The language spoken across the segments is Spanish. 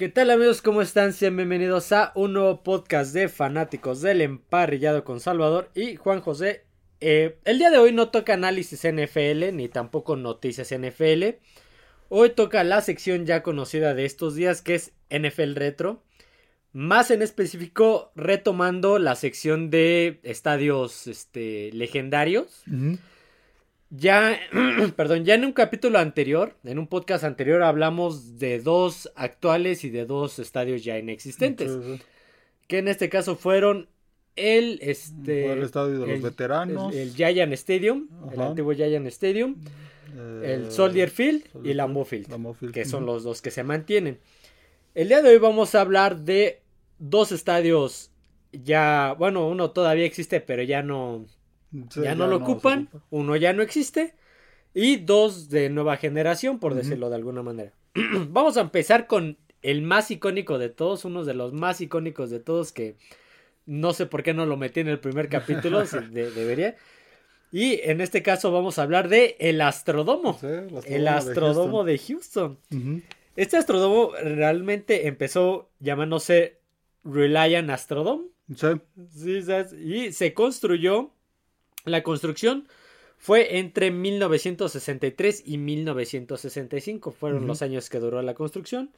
¿Qué tal amigos? ¿Cómo están? Bienvenidos a un nuevo podcast de fanáticos del emparrillado con Salvador y Juan José. Eh, el día de hoy no toca análisis NFL ni tampoco noticias NFL. Hoy toca la sección ya conocida de estos días que es NFL Retro. Más en específico retomando la sección de estadios este, legendarios. Ya, perdón, ya en un capítulo anterior, en un podcast anterior, hablamos de dos actuales y de dos estadios ya inexistentes. Que en este caso fueron el, este, el estadio de los veteranos, el, Giant Stadium, el antiguo Giant Stadium, el eh, Soldier Field y el Lambeau Field, que son los dos que se mantienen. El día de hoy vamos a hablar de dos estadios ya, bueno, uno todavía existe, pero ya no, ya, no lo ocupan, uno ya no existe y dos de nueva generación, por decirlo de alguna manera. Vamos a empezar con el más icónico de todos, uno de los más icónicos de todos que no sé por qué no lo metí en el primer capítulo, debería. Y en este caso vamos a hablar de el Astrodomo, el Astrodomo, de Houston. Este Astrodomo realmente empezó llamándose Reliant Astrodome. Sí. y se construyó la construcción fue entre 1963 y 1965, fueron los años que duró la construcción.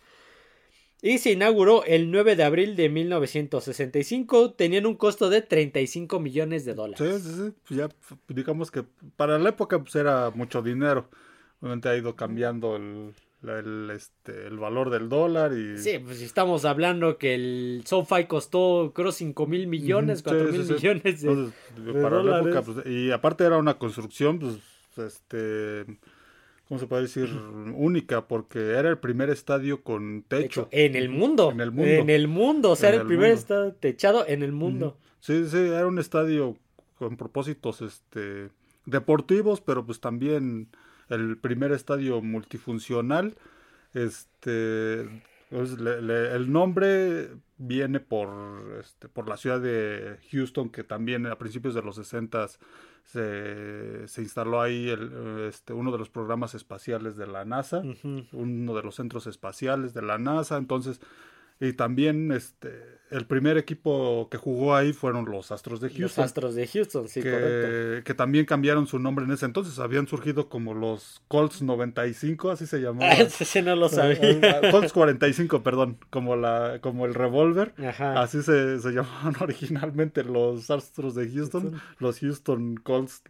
Y se inauguró el 9 de abril de 1965. Tenían un costo de 35 millones de dólares. Sí, sí, sí. Pues ya digamos que para la época pues era mucho dinero. Obviamente ha ido cambiando el, el, este, el valor del dólar y... Sí, pues estamos hablando que el SoFi costó creo 5 mil millones, 4 mil millones de, para La época, pues, y aparte era una construcción, pues, este... ¿Cómo se puede decir? Única, porque era el primer estadio con techo. En el mundo. En el mundo. En el mundo, o sea, era el, primer estadio techado en el mundo. Sí, sí, era un estadio con propósitos este, deportivos, pero pues también el primer estadio multifuncional. Este, pues, el nombre viene por, este, por la ciudad de Houston, que también a principios de los 60 se, se instaló ahí el, este, uno de los programas espaciales de la NASA, uno de los centros espaciales de la NASA. Entonces, y también este el primer equipo que jugó ahí fueron los Astros de Houston. Los Astros de Houston, sí, que, correcto. Que también cambiaron su nombre en ese entonces. Habían surgido como los Colts 95, así se llamaban. Ah, ese no lo sabía. Ah, ah, Colts 45, perdón, como la como el revólver. Así se, se, llamaban originalmente los Astros de Houston, los Houston Colts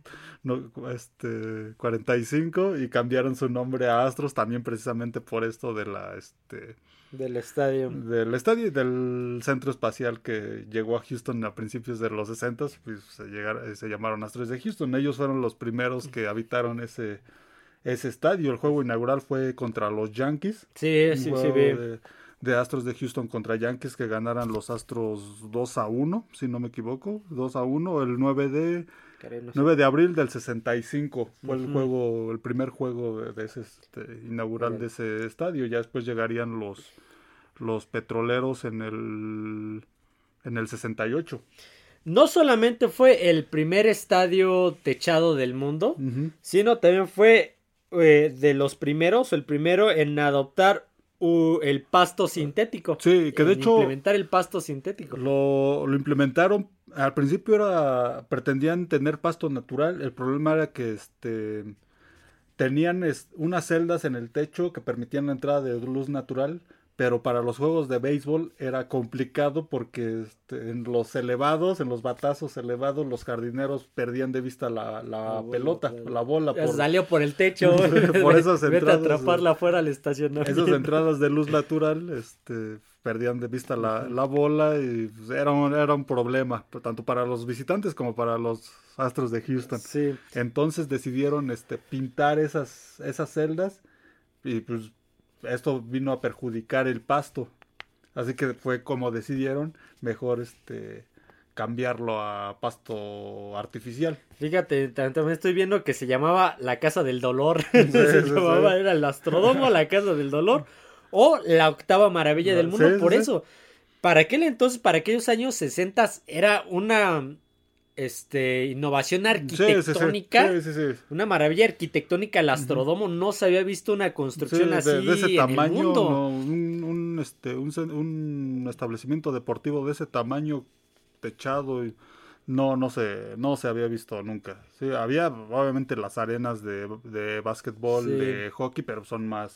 este 45 y cambiaron su nombre a Astros también precisamente por esto de la este del estadio. Del estadio y del centro espacial que llegó a Houston a principios de los 60, pues se, llegaron, se llamaron Astros de Houston. Ellos fueron los primeros que habitaron ese, ese estadio. El juego inaugural fue contra los Yankees. Sí, sí, sí. De, de, Astros de Houston contra Yankees que ganaran los Astros 2 a 1, si no me equivoco. 2 a 1, el 9 de... 9 de abril del 65 fue el juego, el primer juego de, ese este, inaugural de ese estadio. Ya después llegarían los, los petroleros en el, en el 68. No solamente fue el primer estadio techado del mundo, sino también fue eh, de los primeros, el primero en adoptar el pasto sintético. Sí, que de hecho... Implementar el pasto sintético. Lo, lo, implementaron, al principio era, pretendían tener pasto natural, el problema era que este, tenían unas celdas en el techo que permitían la entrada de luz natural, pero para los juegos de béisbol era complicado porque este, en los elevados, en los batazos elevados, los jardineros perdían de vista la, la, pelota, la bola. Por... Salió por el techo. por esas entradas. Vete a atraparla fuera al estacionamiento. Esas entradas de luz natural, este, perdían de vista la, la bola y pues, era, un, era un problema, tanto para los visitantes como para los Astros de Houston. Sí. Entonces decidieron este, pintar esas, esas celdas y pues esto vino a perjudicar el pasto. Así que fue como decidieron mejor este cambiarlo a pasto artificial. Fíjate, también estoy viendo que se llamaba la casa del dolor. se llamaba, era el astrodomo, la casa del dolor, o la octava maravilla del mundo. Por eso, para aquel entonces, para aquellos años 60 era una este, innovación arquitectónica. una maravilla arquitectónica. El Astrodomo no se había visto una construcción así de, ese tamaño, un, este, un, un establecimiento deportivo de ese tamaño, techado y no, no se, no se había visto nunca. Sí, había obviamente las arenas de, de básquetbol, de hockey, pero son más,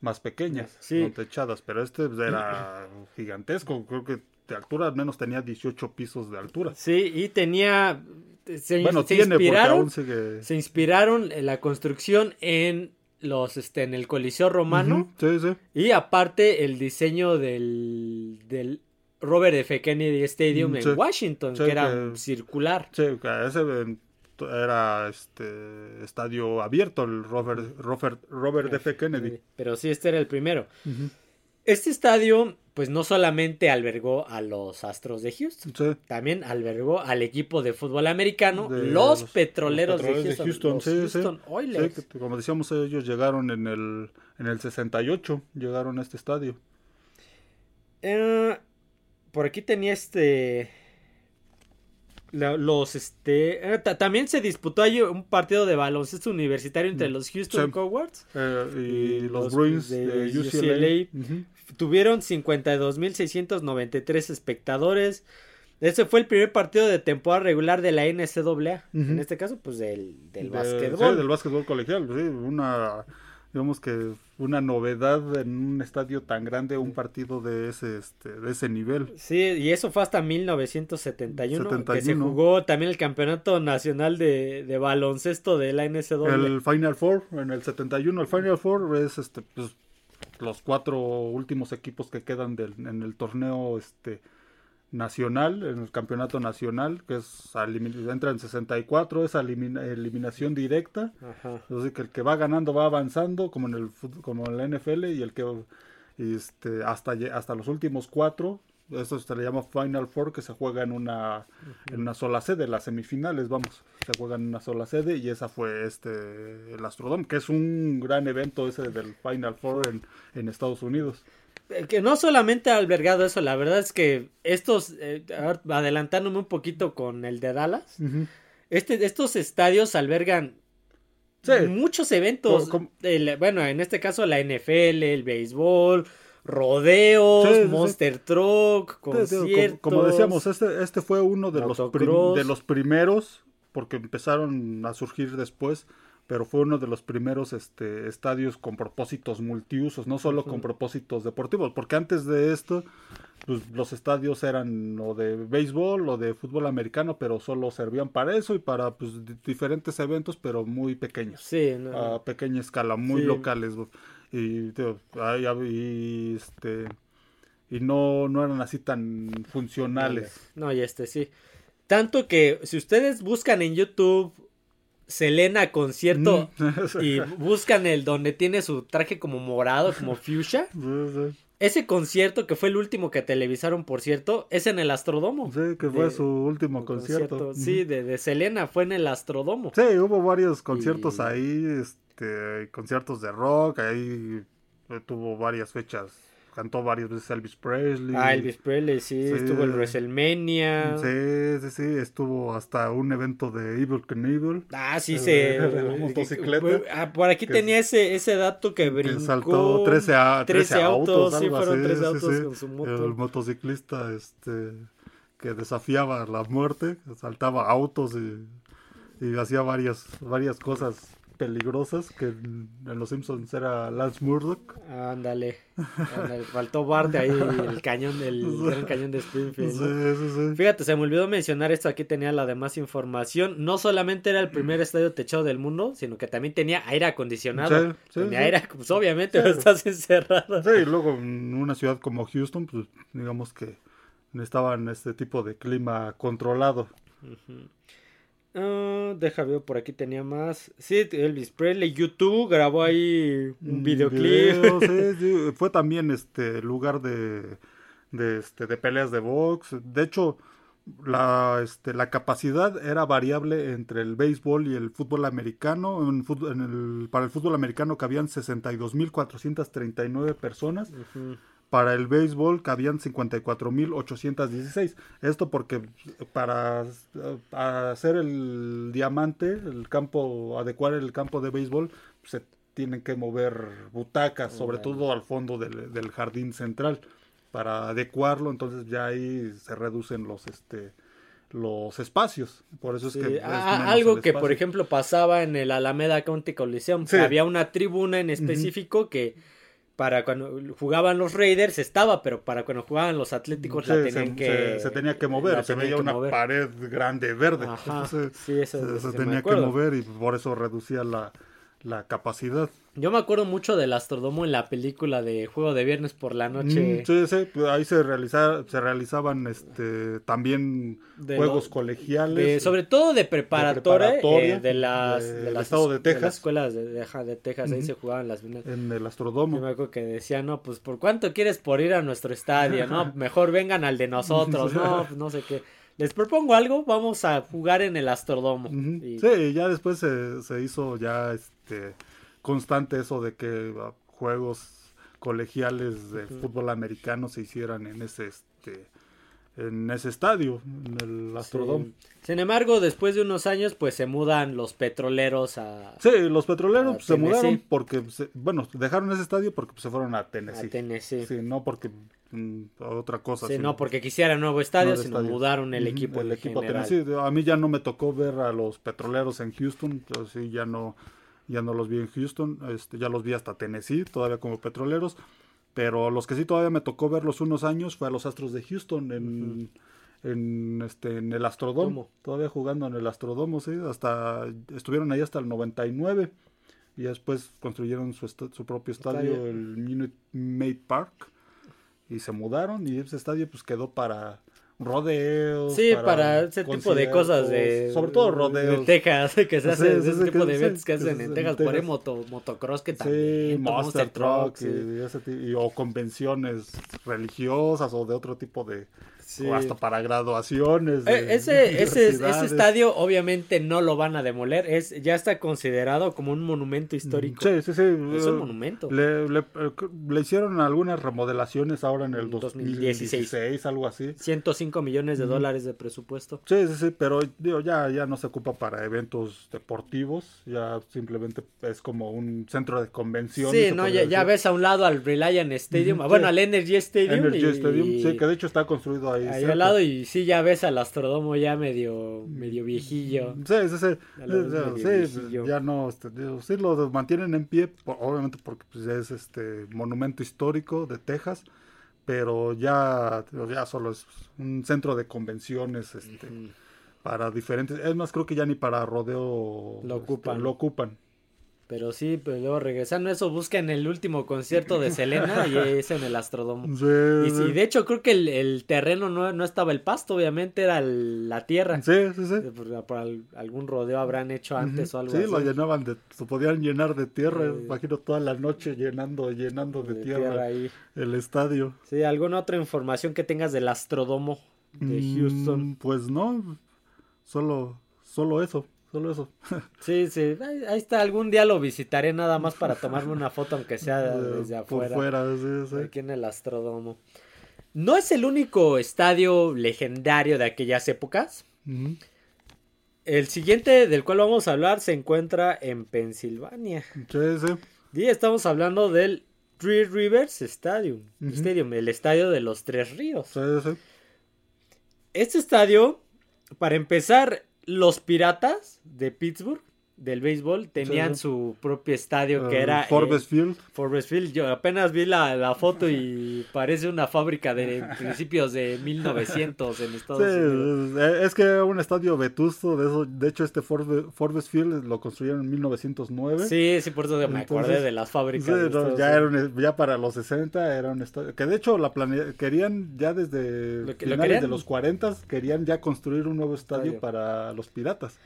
más pequeñas, no techadas. Pero este era gigantesco, creo que de altura al menos tenía 18 pisos de altura. Sí, y tenía... Se, bueno, tiene inspiraron, se inspiraron en la construcción en los este en el Coliseo Romano. sí, sí. Y aparte el diseño del, del Robert F. Kennedy Stadium mm, en Washington, que era circular. Sí, ese era este estadio abierto, el Robert, Robert, Robert F. Kennedy. Pero sí, este era el primero. Este estadio, pues no solamente albergó a los Astros de Houston, también albergó al equipo de fútbol americano, los, petroleros, de Houston. como decíamos, ellos llegaron en el, en el 68, llegaron a este estadio. Eh, por aquí tenía este. Los este. Eh, también se disputó ahí un partido de baloncesto universitario entre mm, los Houston Cowards eh, y, los, Bruins de, UCLA. Tuvieron 52.693 espectadores. Ese fue el primer partido de temporada regular de la NCAA. En este caso, pues del, del básquetbol. Sí, del básquetbol colegial. Sí, una digamos que una novedad en un estadio tan grande, un partido de ese, este, de ese nivel. Sí, y eso fue hasta 1971, que se jugó también el campeonato nacional de, de baloncesto de la NCAA. El Final Four, en el 71, el Final Four es este, pues, los cuatro últimos equipos que quedan del, en el torneo este nacional, en el campeonato nacional, que es entra en 64, es eliminación directa. Entonces que el que va ganando va avanzando, como en el como en la NFL, y el que este, hasta, hasta los últimos cuatro, eso se le llama Final Four, que se juega en una, en una sola sede, las semifinales, vamos, se juegan en una sola sede, y esa fue este el Astrodome, que es un gran evento ese del Final Four en, en Estados Unidos. Que no solamente ha albergado eso, la verdad es que estos, eh, adelantándome un poquito con el de Dallas, este, estos estadios albergan muchos eventos, bueno, en este caso la NFL, el béisbol, rodeos, Monster Truck, conciertos. Como, decíamos, este, este fue uno de los, de los primeros, porque empezaron a surgir después, pero fue uno de los primeros este, estadios con propósitos multiusos, no solo con propósitos deportivos, porque antes de esto pues, los estadios eran o de béisbol o de fútbol americano, pero solo servían para eso y para pues, diferentes eventos, pero muy pequeños, sí, a pequeña escala, muy locales. Y, este, y no, no eran así tan funcionales. No, y este sí. Tanto que si ustedes buscan en YouTube Selena concierto mm. y buscan el donde tiene su traje como morado, como fuchsia. Ese concierto, que fue el último que televisaron, por cierto, es en el Astrodomo. Sí, que fue su último concierto. Sí, de, de, Selena, fue en el Astrodomo. Sí, hubo varios conciertos ahí, este, conciertos de rock, ahí tuvo varias fechas cantó varias veces Elvis Presley. Ah, Elvis Presley, sí, estuvo en WrestleMania. Sí, sí, sí, estuvo hasta un evento de Evil Knievel. Ah, sí, sí. De, motocicleta. Ah, por aquí tenía ese, ese dato que brincó. Que saltó 13, a, 13, autos, sí, fueron 13 autos con su moto. El motociclista, este, que desafiaba la muerte, saltaba autos y, y hacía varias, varias cosas peligrosas que en Los Simpsons era Lance Murdoch. Ándale, faltó Bart ahí el cañón del gran cañón de Springfield. Fíjate, se me olvidó mencionar esto, aquí tenía la demás información. No solamente era el primer estadio techado del mundo, sino que también tenía aire acondicionado. tenía aire, pues obviamente estás encerrado. Sí, y luego en una ciudad como Houston, pues digamos que necesitaban este tipo de clima controlado. Uh, deja ver, por aquí tenía más. Sí, Elvis Presley, YouTube grabó ahí un videoclip. fue también este lugar de, de, este, de peleas de box. De hecho, la, este, la capacidad era variable entre el béisbol y el fútbol americano. En, en el, para el fútbol americano cabían 62.439 personas para el béisbol cabían 54.816. Esto porque para hacer el diamante, el campo, adecuar el campo de béisbol, se tienen que mover butacas, sobre todo al fondo del, del, jardín central, para adecuarlo, entonces ya ahí se reducen los este los espacios. Por eso es que. algo que, por ejemplo, pasaba en el Alameda County Coliseum. Había una tribuna en específico que para cuando jugaban los Raiders estaba, pero para cuando jugaban los Atléticos la tenían se, que... Se, tenía que mover, se veía una pared grande verde. Ajá, sí, eso, se, tenía que mover y por eso reducía la, la capacidad. Yo me acuerdo mucho del Astrodomo en la película de Juego de Viernes por la Noche. Mm, sí, sí, pues ahí se, realiza, se realizaban este, también juegos colegiales. sobre todo de preparatoria, de, eh, de las, de, las, estado de Texas. escuelas de, de Texas, ahí se jugaban las En el Astrodomo. Yo me acuerdo que decían, no, pues ¿por cuánto quieres por ir a nuestro estadio? No, mejor vengan al de nosotros, no, pues, no sé qué les propongo algo, vamos a jugar en el Astrodomo. Sí, ya después se, se, hizo ya este constante eso de que ah, juegos colegiales de fútbol americano se hicieran en ese este en ese estadio, en el Astrodome. Sin embargo, después de unos años, pues se mudan los petroleros a. Sí, los petroleros se mudaron porque, bueno, dejaron ese estadio porque se fueron a Tennessee. A Tennessee. Sí, no porque mm, otra cosa. Sí, no porque quisieran nuevo estadio, sino mudaron el equipo. El equipo Tennessee. A mí ya no me tocó ver a los petroleros en Houston, sí, ya no, ya no los vi en Houston, este, ya los vi hasta Tennessee, todavía como petroleros. Pero los que sí todavía me tocó verlos unos años fue a los Astros de Houston en, en, este, en el Astrodomo. Todavía jugando en el Astrodomo, sí. Hasta, estuvieron ahí hasta el 99. Y después construyeron su, su propio estadio, el Minute Maid Park. Y se mudaron y ese estadio pues quedó para rodeos. Sí, para, ese tipo de cosas de... Sobre todo rodeos. De Texas, que se hace ese, tipo de eventos que, hacen en Texas. Por ahí moto, motocross que también. Sí, Monster, Truck. y, o convenciones religiosas o de otro tipo de o hasta para graduaciones. E, ese, ese, ese, estadio obviamente no lo van a demoler, es ya está considerado como un monumento histórico. Sí, sí, sí. Es un monumento. Le, le, le hicieron algunas remodelaciones ahora en el 2016, algo así. 105 millones de dólares de presupuesto. Sí, sí, sí, pero digo, ya, ya no se ocupa para eventos deportivos, ya simplemente es como un centro de convenciones. Sí, no, ya, ya, ves a un lado al Reliant Stadium, bueno, al Energy Stadium. Energy Stadium, sí, que de hecho está construido ahí ahí. al lado y sí ya ves al Astrodomo ya medio medio viejillo. Sí, sí, sí. sí, ya no, este, sí lo mantienen en pie, obviamente porque pues, es este monumento histórico de Texas, pero ya, ya solo es un centro de convenciones este, para diferentes, es más creo que ya ni para rodeo lo ocupan. Este, lo ocupan. Pero sí, pero luego regresando a eso, buscan el último concierto de Selena y es en el Astrodomo. y, sí, de hecho creo que el, terreno no, no, estaba el pasto, obviamente era la tierra. Sí, sí, sí. Por, algún rodeo habrán hecho antes o algo así. Sí, lo llenaban de, se podían llenar de tierra, imagino toda la noche llenando, llenando de, tierra, ahí. el estadio. Sí, ¿alguna otra información que tengas del Astrodomo de mm, Houston? pues no, solo, solo eso. Solo eso. Sí, sí. Ahí, está. Algún día lo visitaré nada más para tomarme una foto, aunque sea desde afuera. Por fuera, sí, sí. Aquí en el Astrodomo. No es el único estadio legendario de aquellas épocas. El siguiente del cual vamos a hablar se encuentra en Pensilvania. Sí, sí. Y estamos hablando del Three Rivers Stadium. Stadium, el estadio de los Tres Ríos. Sí, sí. Este estadio, para empezar, los Piratas de Pittsburgh del béisbol tenían su propio estadio que era Forbes Field. Forbes Field. Yo apenas vi la, foto y parece una fábrica de principios de 1900 en Estados Unidos. Eh, es que era un estadio vetusto, de eso, de hecho este Forbes, Field lo construyeron en 1909. Sí, sí, por eso me acordé de las fábricas. ya, era ya para los 60 era un estadio que de hecho la querían ya desde finales de los 40 querían ya construir un nuevo estadio para los Piratas.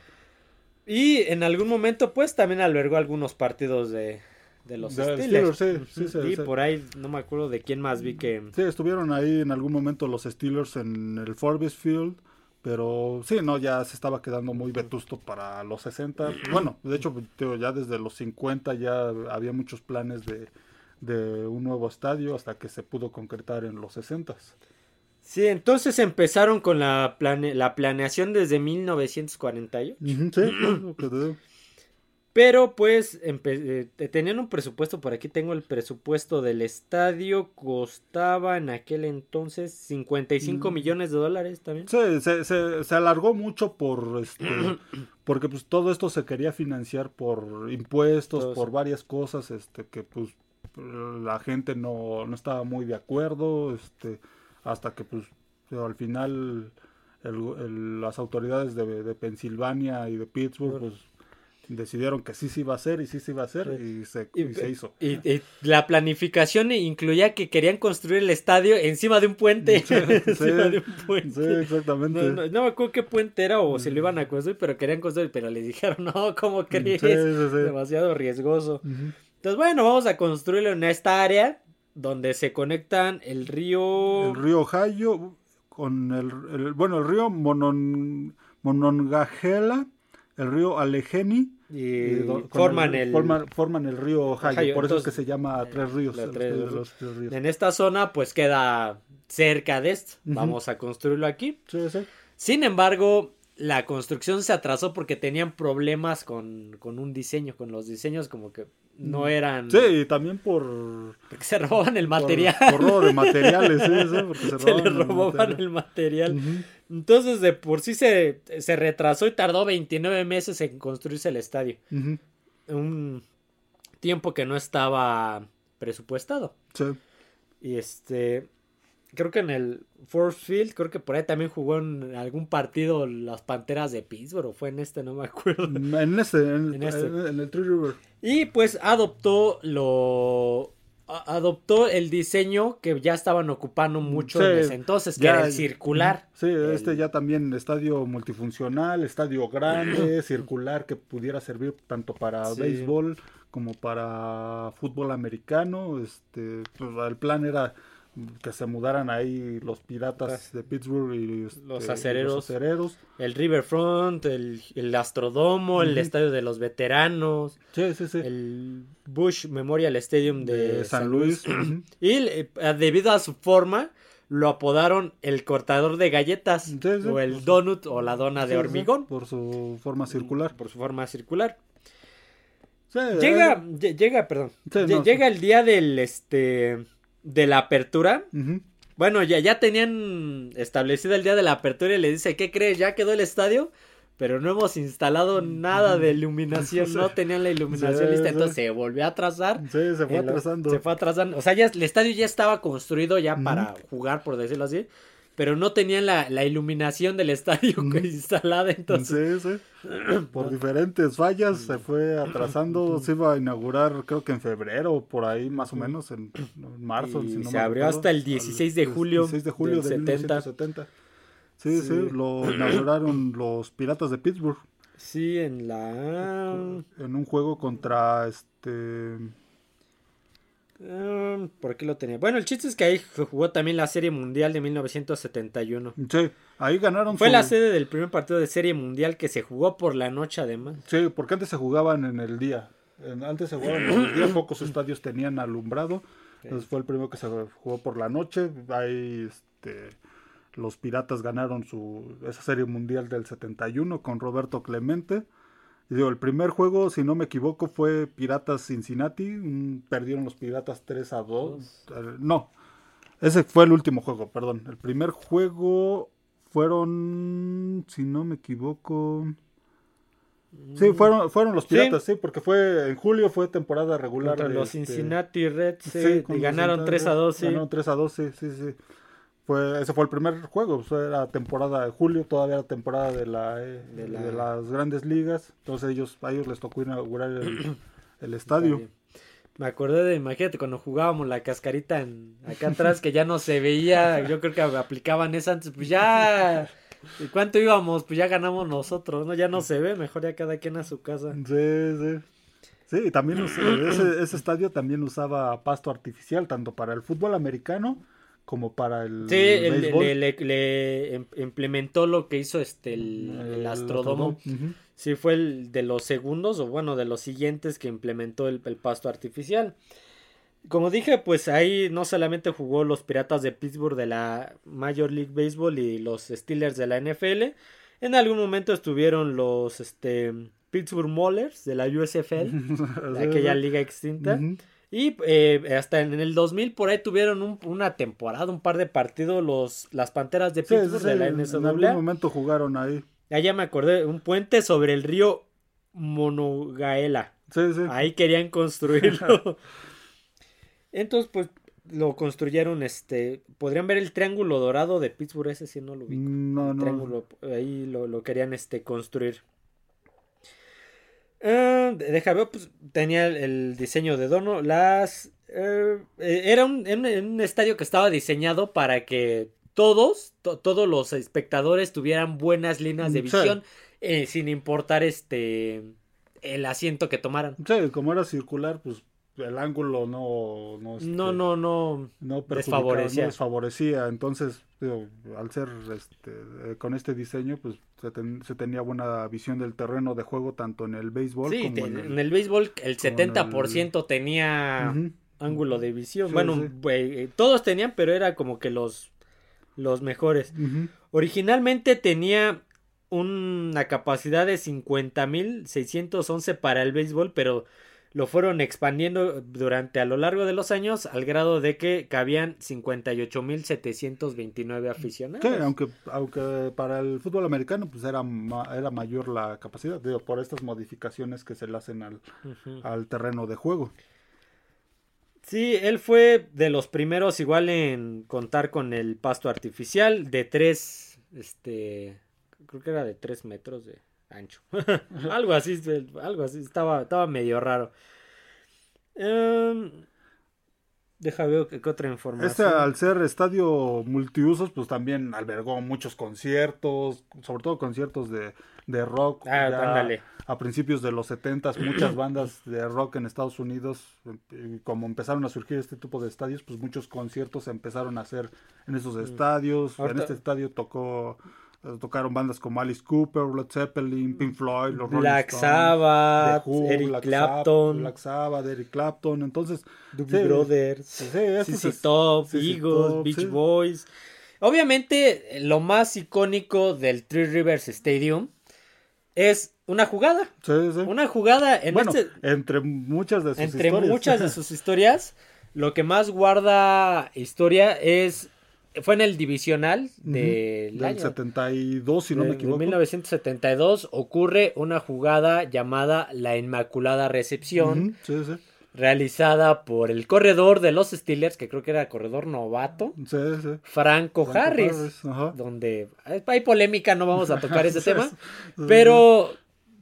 Y en algún momento, pues, también albergó algunos partidos de, de los Steelers. sí, sí, sí, y por ahí no me acuerdo de quién más vi que... Sí, estuvieron ahí en algún momento los Steelers en el Forbes Field. Pero sí, no, ya se estaba quedando muy vetusto para los 60. Bueno, de hecho, ya desde los 50 ya había muchos planes de, de un nuevo estadio hasta que se pudo concretar en los 60. Sí, entonces empezaron con la, la planeación desde 1948. sí, Pero pues eh, tenían un presupuesto, por aquí tengo el presupuesto del estadio, costaba en aquel entonces 55 mm. millones de dólares también. Sí, se, se, alargó mucho por este, porque pues todo esto se quería financiar por impuestos, por varias cosas, este, que pues la gente no, no estaba muy de acuerdo, este, hasta que pues al final las autoridades de, de Pensilvania y de Pittsburgh pues decidieron que sí se iba a hacer y sí se iba a hacer y se, hizo. Y, la planificación incluía que querían construir el estadio encima de un puente. Sí, exactamente. No, me acuerdo qué puente era o si lo iban a construir, pero querían construir, pero les dijeron, no, ¿cómo crees? Demasiado riesgoso. Entonces, bueno, vamos a construirlo en esta área donde se conectan el río... El río Ohio con el, bueno, el río Monon, Monongahela el río Allegheny y, forman, el, forman, el río Ohio, por eso es que se llama eh, Tres Ríos, En esta zona pues queda cerca de esto, vamos a construirlo aquí. Sin embargo, la construcción se atrasó porque tenían problemas con, con un diseño, con los diseños como que no eran. Sí, y también por. Porque se roban el material. Por, robo de materiales, sí, porque se, se le robaban el material. Entonces, de por sí se, se, retrasó y tardó 29 meses en construirse el estadio. Un tiempo que no estaba presupuestado. Sí. Y este creo que en el Force Field, creo que por ahí también jugó en algún partido las Panteras de Pittsburgh, o fue en este, no me acuerdo. En este, en, este. en, el Tree River. Y pues adoptó lo adoptó el diseño que ya estaban ocupando mucho en ese entonces, que era el circular. Sí, este ya también estadio multifuncional, estadio grande, circular, que pudiera servir tanto para béisbol como para fútbol americano. Este, pues, el plan era que se mudaran ahí los piratas de Pittsburgh y los, este, acereros, el Riverfront, el, el Astrodomo, el Estadio de los Veteranos, el Bush Memorial Stadium de, San, Luis. y eh, debido a su forma, lo apodaron el cortador de galletas o el donut o la dona de hormigón. por su forma circular. Por su forma circular. llega, llega, perdón. llega el día del este de la apertura. Bueno, ya, ya tenían establecido el día de la apertura y le dice, ¿qué crees? ¿Ya quedó el estadio? Pero no hemos instalado nada de iluminación, no tenían la iluminación lista, entonces se volvió a atrasar. Sí, se fue atrasando. Se fue atrasando. O sea, ya el estadio ya estaba construido ya para jugar, por decirlo así pero no tenían la, la iluminación del estadio instalada entonces. Sí, sí. Por diferentes fallas se fue atrasando, se iba a inaugurar creo que en febrero, por ahí más o menos, en, marzo. Y se abrió hasta el 16 de julio, 16 de julio de 1970. Sí, sí, sí, lo inauguraron los Piratas de Pittsburgh. Sí, en la... En un juego contra este... Um, por aquí lo tenía. Bueno, el chiste es que ahí jugó también la Serie Mundial de 1971. Sí, ahí ganaron. Fue la sede del primer partido de Serie Mundial que se jugó por la noche además. Sí, porque antes se jugaban en el día. Antes se jugaban en el día, pocos estadios tenían alumbrado. Entonces fue el primero que se jugó por la noche. Ahí este, los Piratas ganaron su esa Serie Mundial del 71 con Roberto Clemente. Digo, el primer juego, si no me equivoco, fue Piratas Cincinnati. perdieron los Piratas 3 a 2. Eh, no, ese fue el último juego, perdón. El primer juego fueron, si no me equivoco... Sí, mm. fueron, fueron los Piratas, sí. porque fue en julio fue temporada regular. Contra los este, Cincinnati Reds, sí, y ganaron 3 a 2, sí. Ganaron 3 a 2, sí, sí, sí. Fue, ese fue el primer juego, era temporada de julio, todavía era temporada de, la, eh, de, las grandes ligas, entonces ellos, a ellos les tocó inaugurar el, estadio. Me acordé de, imagínate, cuando jugábamos la cascarita en, acá atrás, que ya no se veía, yo creo que aplicaban esa antes, pues ya, ¿y cuánto íbamos? Pues ya ganamos nosotros, ¿no? Ya no se ve, mejor ya cada quien a su casa. Sí, sí. Sí, también ese, ese estadio también usaba pasto artificial, tanto para el fútbol americano, como para el sí le, em, implementó lo que hizo este el, Astrodomo sí fue el de los segundos o bueno de los siguientes que implementó el, pasto artificial. Como dije pues ahí no solamente jugó los Piratas de Pittsburgh de la Major League Baseball y los Steelers de la NFL En algún momento estuvieron los este, Pittsburgh Maulers de la USFL, de aquella liga extinta. Y eh, hasta en el 2000 por ahí tuvieron una temporada, un par de partidos los las Panteras de Pittsburgh de la NSW. En algún momento jugaron ahí. Ya, ya me acordé, un puente sobre el río Monogaela. Sí, sí. Ahí querían construirlo. Entonces, pues lo construyeron, este, podrían ver el triángulo dorado de Pittsburgh, ese sí no lo vi. No, no. Triángulo, ahí lo, querían, este, construir. Uh, deja ver, pues tenía el, diseño de Dono. Las. Eh, era un, un, estadio que estaba diseñado para que todos, todos los espectadores tuvieran buenas líneas de visión, eh, sin importar este el asiento que tomaran. Sí, como era circular, pues el ángulo no no este, no no no, desfavorecía. desfavorecía. Entonces al ser este eh, con este diseño pues se, tenía buena visión del terreno de juego tanto en el béisbol sí, como en, el, en el béisbol el 70% tenía ángulo de visión. Bueno eh, todos tenían pero era como que los los mejores. Originalmente tenía una capacidad de 50.611 para el béisbol pero lo fueron expandiendo durante a lo largo de los años al grado de que cabían 58.729 aficionados. Sí, aunque, aunque para el fútbol americano pues era, era mayor la capacidad, digo, por estas modificaciones que se le hacen al, al terreno de juego. Sí, él fue de los primeros igual en contar con el pasto artificial de tres, este, creo que era de tres metros de, ancho. algo así, algo así, estaba, estaba medio raro. Em, deja ver qué, otra información. Este, al ser estadio multiusos, pues también albergó muchos conciertos, sobre todo conciertos de, de rock. Ah, a principios de los 70 muchas bandas de rock en Estados Unidos, como empezaron a surgir este tipo de estadios, pues muchos conciertos se empezaron a hacer en esos mm. estadios. En este estadio tocó tocaron bandas como Alice Cooper, Led Zeppelin, Pink Floyd, los Black Sabbath, Eric Clapton, Black Sabbath, Eric Clapton, entonces Doobie Brothers, sí, Top, Eagles, Beach Boys. Obviamente lo más icónico del Three Rivers Stadium es una jugada. Sí, sí. Una jugada en bueno, este entre muchas de sus entre muchas de sus historias, lo que más guarda historia es fue en el divisional de del 72, si no me equivoco. En 1972 ocurre una jugada llamada la Inmaculada Recepción. Realizada por el corredor de los Steelers, que creo que era corredor novato, Franco, Harris, donde hay polémica, no vamos a tocar ese tema, pero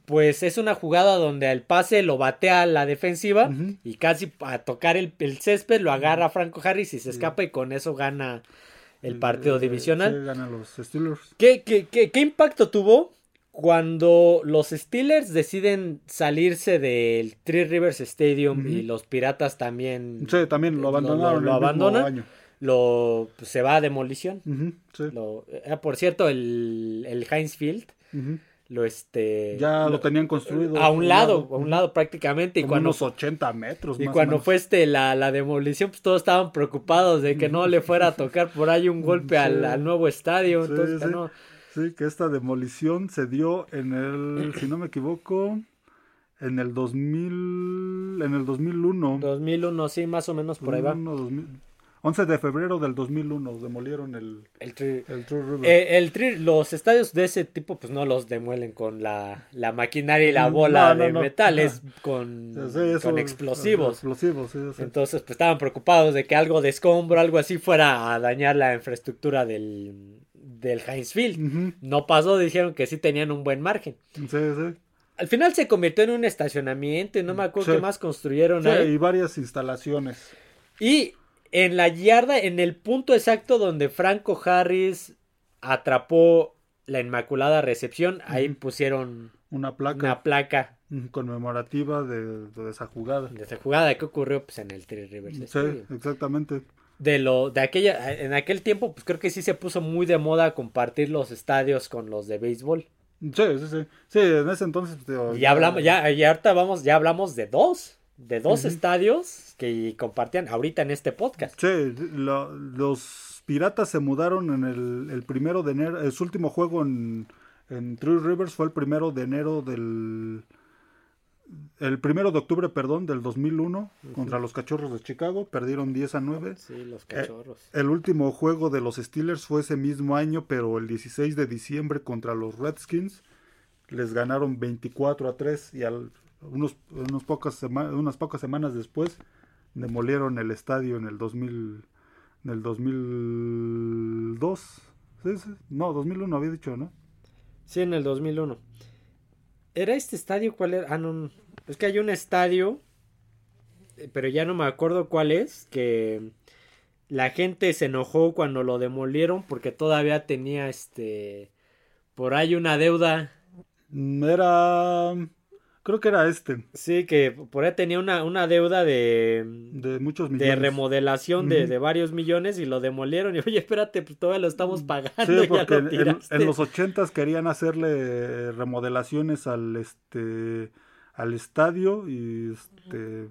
pues es una jugada donde el pase lo batea la defensiva y casi a tocar el, el, césped lo agarra Franco Harris y se escapa y con eso gana el partido divisional. los Steelers. ¿Qué, qué, qué, impacto tuvo cuando los Steelers deciden salirse del Three Rivers Stadium y los Piratas también. Sí, también lo abandonaron. Lo, abandonan. Lo, pues, se va a demolición. Eh, por cierto, el, el Heinz Field lo este ya lo, tenían construido. a un lado, a un lado prácticamente y cuando unos 80 metros y cuando fue este la, la, demolición pues todos estaban preocupados de que no le fuera a tocar por ahí un golpe al, nuevo estadio entonces sí. No... sí que esta demolición se dio en el si no me equivoco en el 2000 en el 2001 2001 sí más o menos por ahí va 11 de febrero del 2001 demolieron el el, tri, el, eh, los estadios de ese tipo pues no los demuelen con la, la maquinaria y la bola de metales con, con explosivos. explosivos Entonces pues estaban preocupados de que algo de escombro, algo así fuera a dañar la infraestructura del, del Heinz Field. No pasó, dijeron que sí tenían un buen margen. Sí, sí. Al final se convirtió en un estacionamiento, no me acuerdo qué más construyeron sí, y varias instalaciones. Y en la yarda, en el punto exacto donde Franco Harris atrapó la Inmaculada Recepción, ahí pusieron una placa. Una placa conmemorativa de, esa jugada. De esa jugada que ocurrió pues, en el Three Rivers. Sí, exactamente. De lo, de aquella, en aquel tiempo, pues creo que sí se puso muy de moda compartir los estadios con los de béisbol. Sí, sí, sí. Sí, en ese entonces. Pues, ya, hablamos, ya, ya ahorita vamos, ya hablamos de dos de dos estadios que compartían ahorita en este podcast. Sí, los Piratas se mudaron en el, primero de enero, su último juego en, en Three Rivers fue el primero de enero del el primero de octubre, perdón, del 2001 contra los Cachorros de Chicago, perdieron 10 a 9. Sí, los Cachorros. el último juego de los Steelers fue ese mismo año, pero el 16 de diciembre contra los Redskins les ganaron 24 a 3 y al, unos, unos pocas unas pocas semanas después demolieron el estadio en el 2000 en el 2002. ¿Sí, sí? No, 2001 había dicho, ¿no? Sí, en el 2001. ¿Era este estadio cuál era? Ah, no, es que hay un estadio, eh, pero ya no me acuerdo cuál es, que la gente se enojó cuando lo demolieron porque todavía tenía este por ahí una deuda. Era Creo que era este. Sí, que por ahí tenía una, una deuda de... De muchos millones. De remodelación de, varios millones y lo demolieron. Y oye, espérate, pues todavía lo estamos pagando. Sí, porque en, los ochentas querían hacerle remodelaciones al, este, al estadio y este...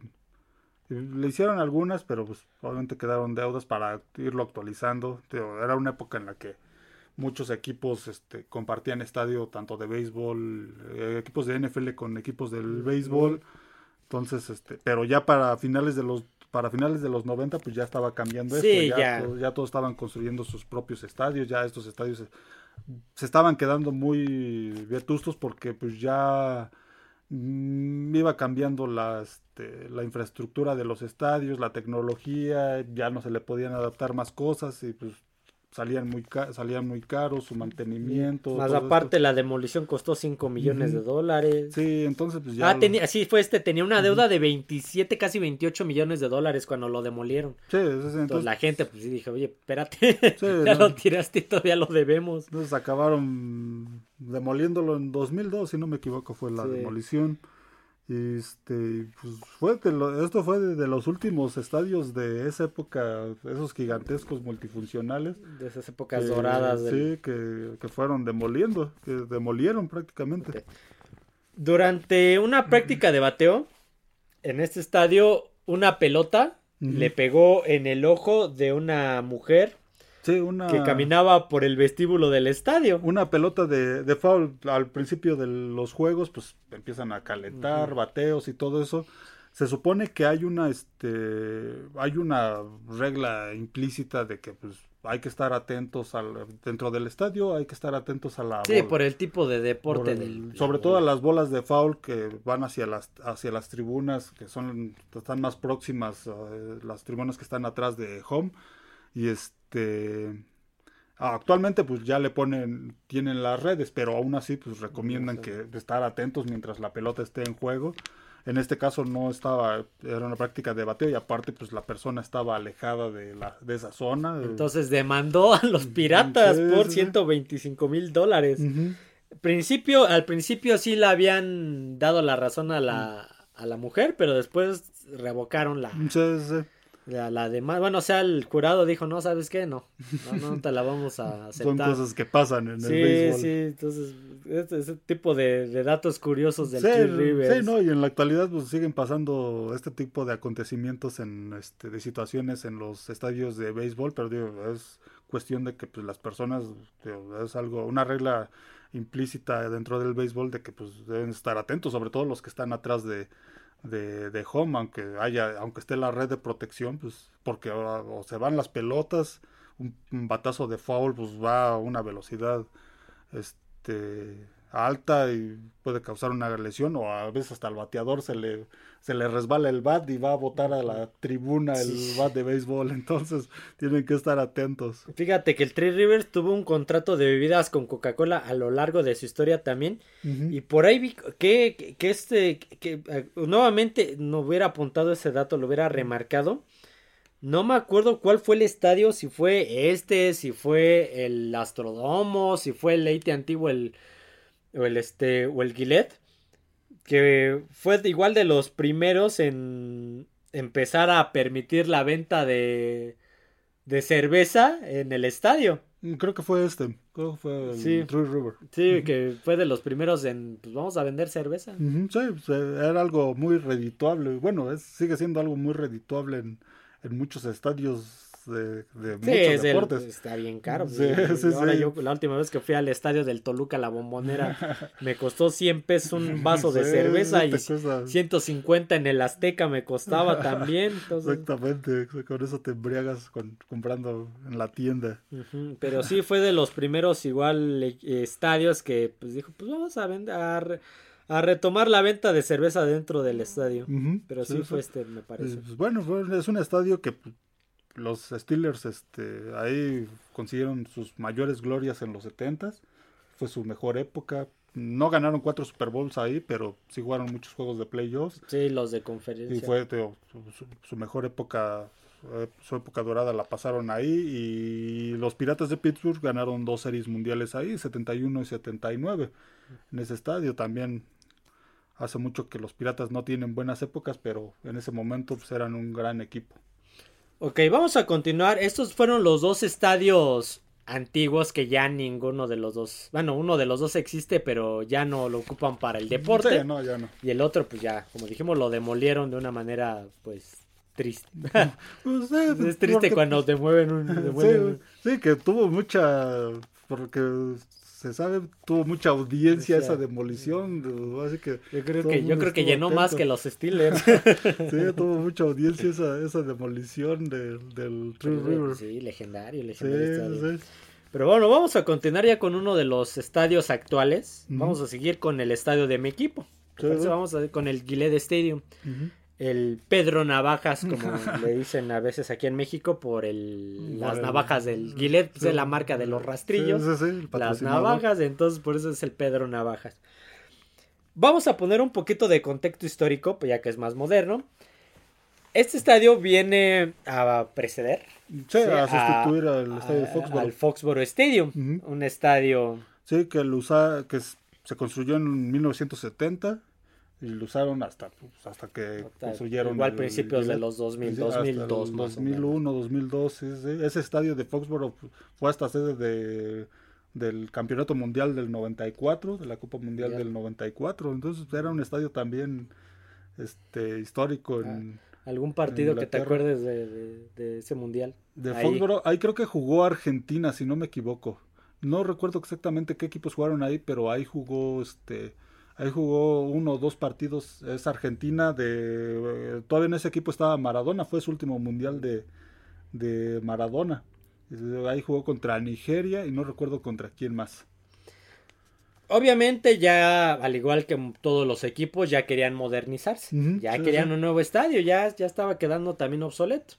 Le hicieron algunas, pero pues obviamente quedaron deudas para irlo actualizando. Era una época en la que muchos equipos este, compartían estadio tanto de béisbol, eh, equipos de NFL con equipos del béisbol. Entonces, este, pero ya para finales de los para finales de los 90 pues ya estaba cambiando esto, ya, ya. todos estaban construyendo sus propios estadios, ya estos estadios se, estaban quedando muy vetustos porque pues ya mm, iba cambiando la, este, la infraestructura de los estadios, la tecnología, ya no se le podían adaptar más cosas y pues salían muy, salían muy caros, su mantenimiento. Más aparte la demolición costó 5 millones de dólares. Sí, entonces pues ya... Ah, tenía, sí, fue este, tenía una deuda de 27, casi 28 millones de dólares cuando lo demolieron. Sí, entonces... la gente pues sí dije, oye, espérate, ya lo tiraste y todavía lo debemos. Entonces acabaron demoliéndolo en 2002, si no me equivoco, fue la demolición. Este, pues fue esto fue de, los últimos estadios de esa época, esos gigantescos multifuncionales. De esas épocas doradas. Sí, que, fueron demoliendo, que demolieron prácticamente. Durante una práctica de bateo, en este estadio, una pelota le pegó en el ojo de una mujer que caminaba por el vestíbulo del estadio. Una pelota de, de foul al principio de los juegos, pues empiezan a calentar, bateos y todo eso. Se supone que hay una, este, hay una regla implícita de que, pues, hay que estar atentos al, dentro del estadio, hay que estar atentos a la Sí, por el tipo de deporte. sobre todo a las bolas de foul que van hacia las, hacia las tribunas, que son, están más próximas, eh, las tribunas que están atrás de home. Y este este, actualmente pues ya le ponen, tienen las redes, pero aún así pues recomiendan que estar atentos mientras la pelota esté en juego. En este caso no estaba, era una práctica de bateo y aparte pues la persona estaba alejada de, la, de esa zona. Entonces demandó a los piratas por 125 mil dólares. Principio, al principio sí le habían dado la razón a la, a la mujer, pero después revocaron la, la, demás, bueno, o sea, el jurado dijo, no, ¿sabes qué? No, no, te la vamos a aceptar. Son cosas que pasan en el béisbol. Sí, sí, entonces, este, ese tipo de, datos curiosos del sí, Sí, no, y en la actualidad pues siguen pasando este tipo de acontecimientos en, este, de situaciones en los estadios de béisbol, pero digo, es cuestión de que pues las personas, es algo, una regla implícita dentro del béisbol de que pues deben estar atentos, sobre todo los que están atrás de de, de home, aunque haya, aunque esté la red de protección, pues, porque o, se van las pelotas, un, batazo de foul, pues va a una velocidad este alta y puede causar una lesión o a veces hasta al bateador se le se le resbala el bat y va a botar a la tribuna el bat de béisbol. Entonces tienen que estar atentos. Fíjate que el Three Rivers tuvo un contrato de bebidas con Coca-Cola a lo largo de su historia también. Y por ahí vi que, que este que eh, nuevamente no hubiera apuntado ese dato lo hubiera remarcado. No me acuerdo cuál fue el estadio, si fue este, si fue el Astrodomo, si fue el Leite antiguo, el, o el este o el Gillette que fue igual de los primeros en empezar a permitir la venta de de cerveza en el estadio. Mm, creo que fue este, creo que fue el sí. River. Sí, que fue de los primeros en, pues vamos a vender cerveza. Sí, pues, era algo muy redituable. Bueno, es, sigue siendo algo muy redituable en, en muchos estadios de, de muchos deportes. está bien caro. Pues, ahora yo la última vez que fui al estadio del Toluca, la bombonera, me costó 100 pesos un vaso de cerveza y 150 en el Azteca me costaba también. Exactamente, con eso te embriagas comprando en la tienda. Pero sí fue de los primeros igual eh, estadios que pues dijo, pues vamos a vender a retomar la venta de cerveza dentro del estadio. Pero sí, fue este, me parece. Pues, bueno, es un estadio que los Steelers este, ahí consiguieron sus mayores glorias en los 70 Fue su mejor época. No ganaron cuatro Super Bowls ahí, pero sí jugaron muchos juegos de playoffs. Sí, los de conferencia. Y fue su, mejor época, eh, su época dorada la pasaron ahí. Y los Piratas de Pittsburgh ganaron dos series mundiales ahí, 71 y 79. En ese estadio también hace mucho que los Piratas no tienen buenas épocas, pero en ese momento pues, eran un gran equipo. Ok, vamos a continuar. Estos fueron los dos estadios antiguos que ya ninguno de los dos, bueno, uno de los dos existe, pero ya no lo ocupan para el deporte. no, ya no. Y el otro, pues ya, como dijimos, lo demolieron de una manera, pues, triste. Pues, eh, es triste cuando te mueven un... sí, que tuvo mucha... Porque se sabe, tuvo mucha audiencia esa demolición. Así que yo creo que, yo creo que llenó más que los Steelers. sí, tuvo mucha audiencia esa, esa demolición del True River. Sí, legendario, legendario. Pero bueno, vamos a continuar ya con uno de los estadios actuales. Vamos a seguir con el estadio de mi equipo. vamos a ver con el Gillette Stadium el Pedro Navajas, como le dicen a veces aquí en México, por el, las navajas del Gillette, pues, es la marca de los rastrillos. las navajas, entonces por eso es el Pedro Navajas. Vamos a poner un poquito de contexto histórico, pues ya que es más moderno. Este estadio viene a preceder. a sustituir al estadio. Al Foxborough Stadium, un estadio... Sí, que, lo usa, que se construyó en 1970 y lo usaron hasta, pues, hasta que construyeron. Igual principios de los 2000, 2002. 2001, 2002. Ese, ese, estadio de Foxborough fue hasta sede de, del Campeonato Mundial del 94, de la Copa Mundial del 94. Entonces era un estadio también este histórico en. Ah, ¿Algún partido que te acuerdes de, de, ese mundial? De ahí. Foxborough, ahí creo que jugó Argentina, si no me equivoco. No recuerdo exactamente qué equipos jugaron ahí, pero ahí jugó este Ahí jugó uno o dos partidos. Es Argentina. De, todavía en ese equipo estaba Maradona. Fue su último mundial de, de Maradona. Ahí jugó contra Nigeria y no recuerdo contra quién más. Obviamente ya, al igual que todos los equipos, ya querían modernizarse. ya querían un nuevo estadio. Ya, ya estaba quedando también obsoleto.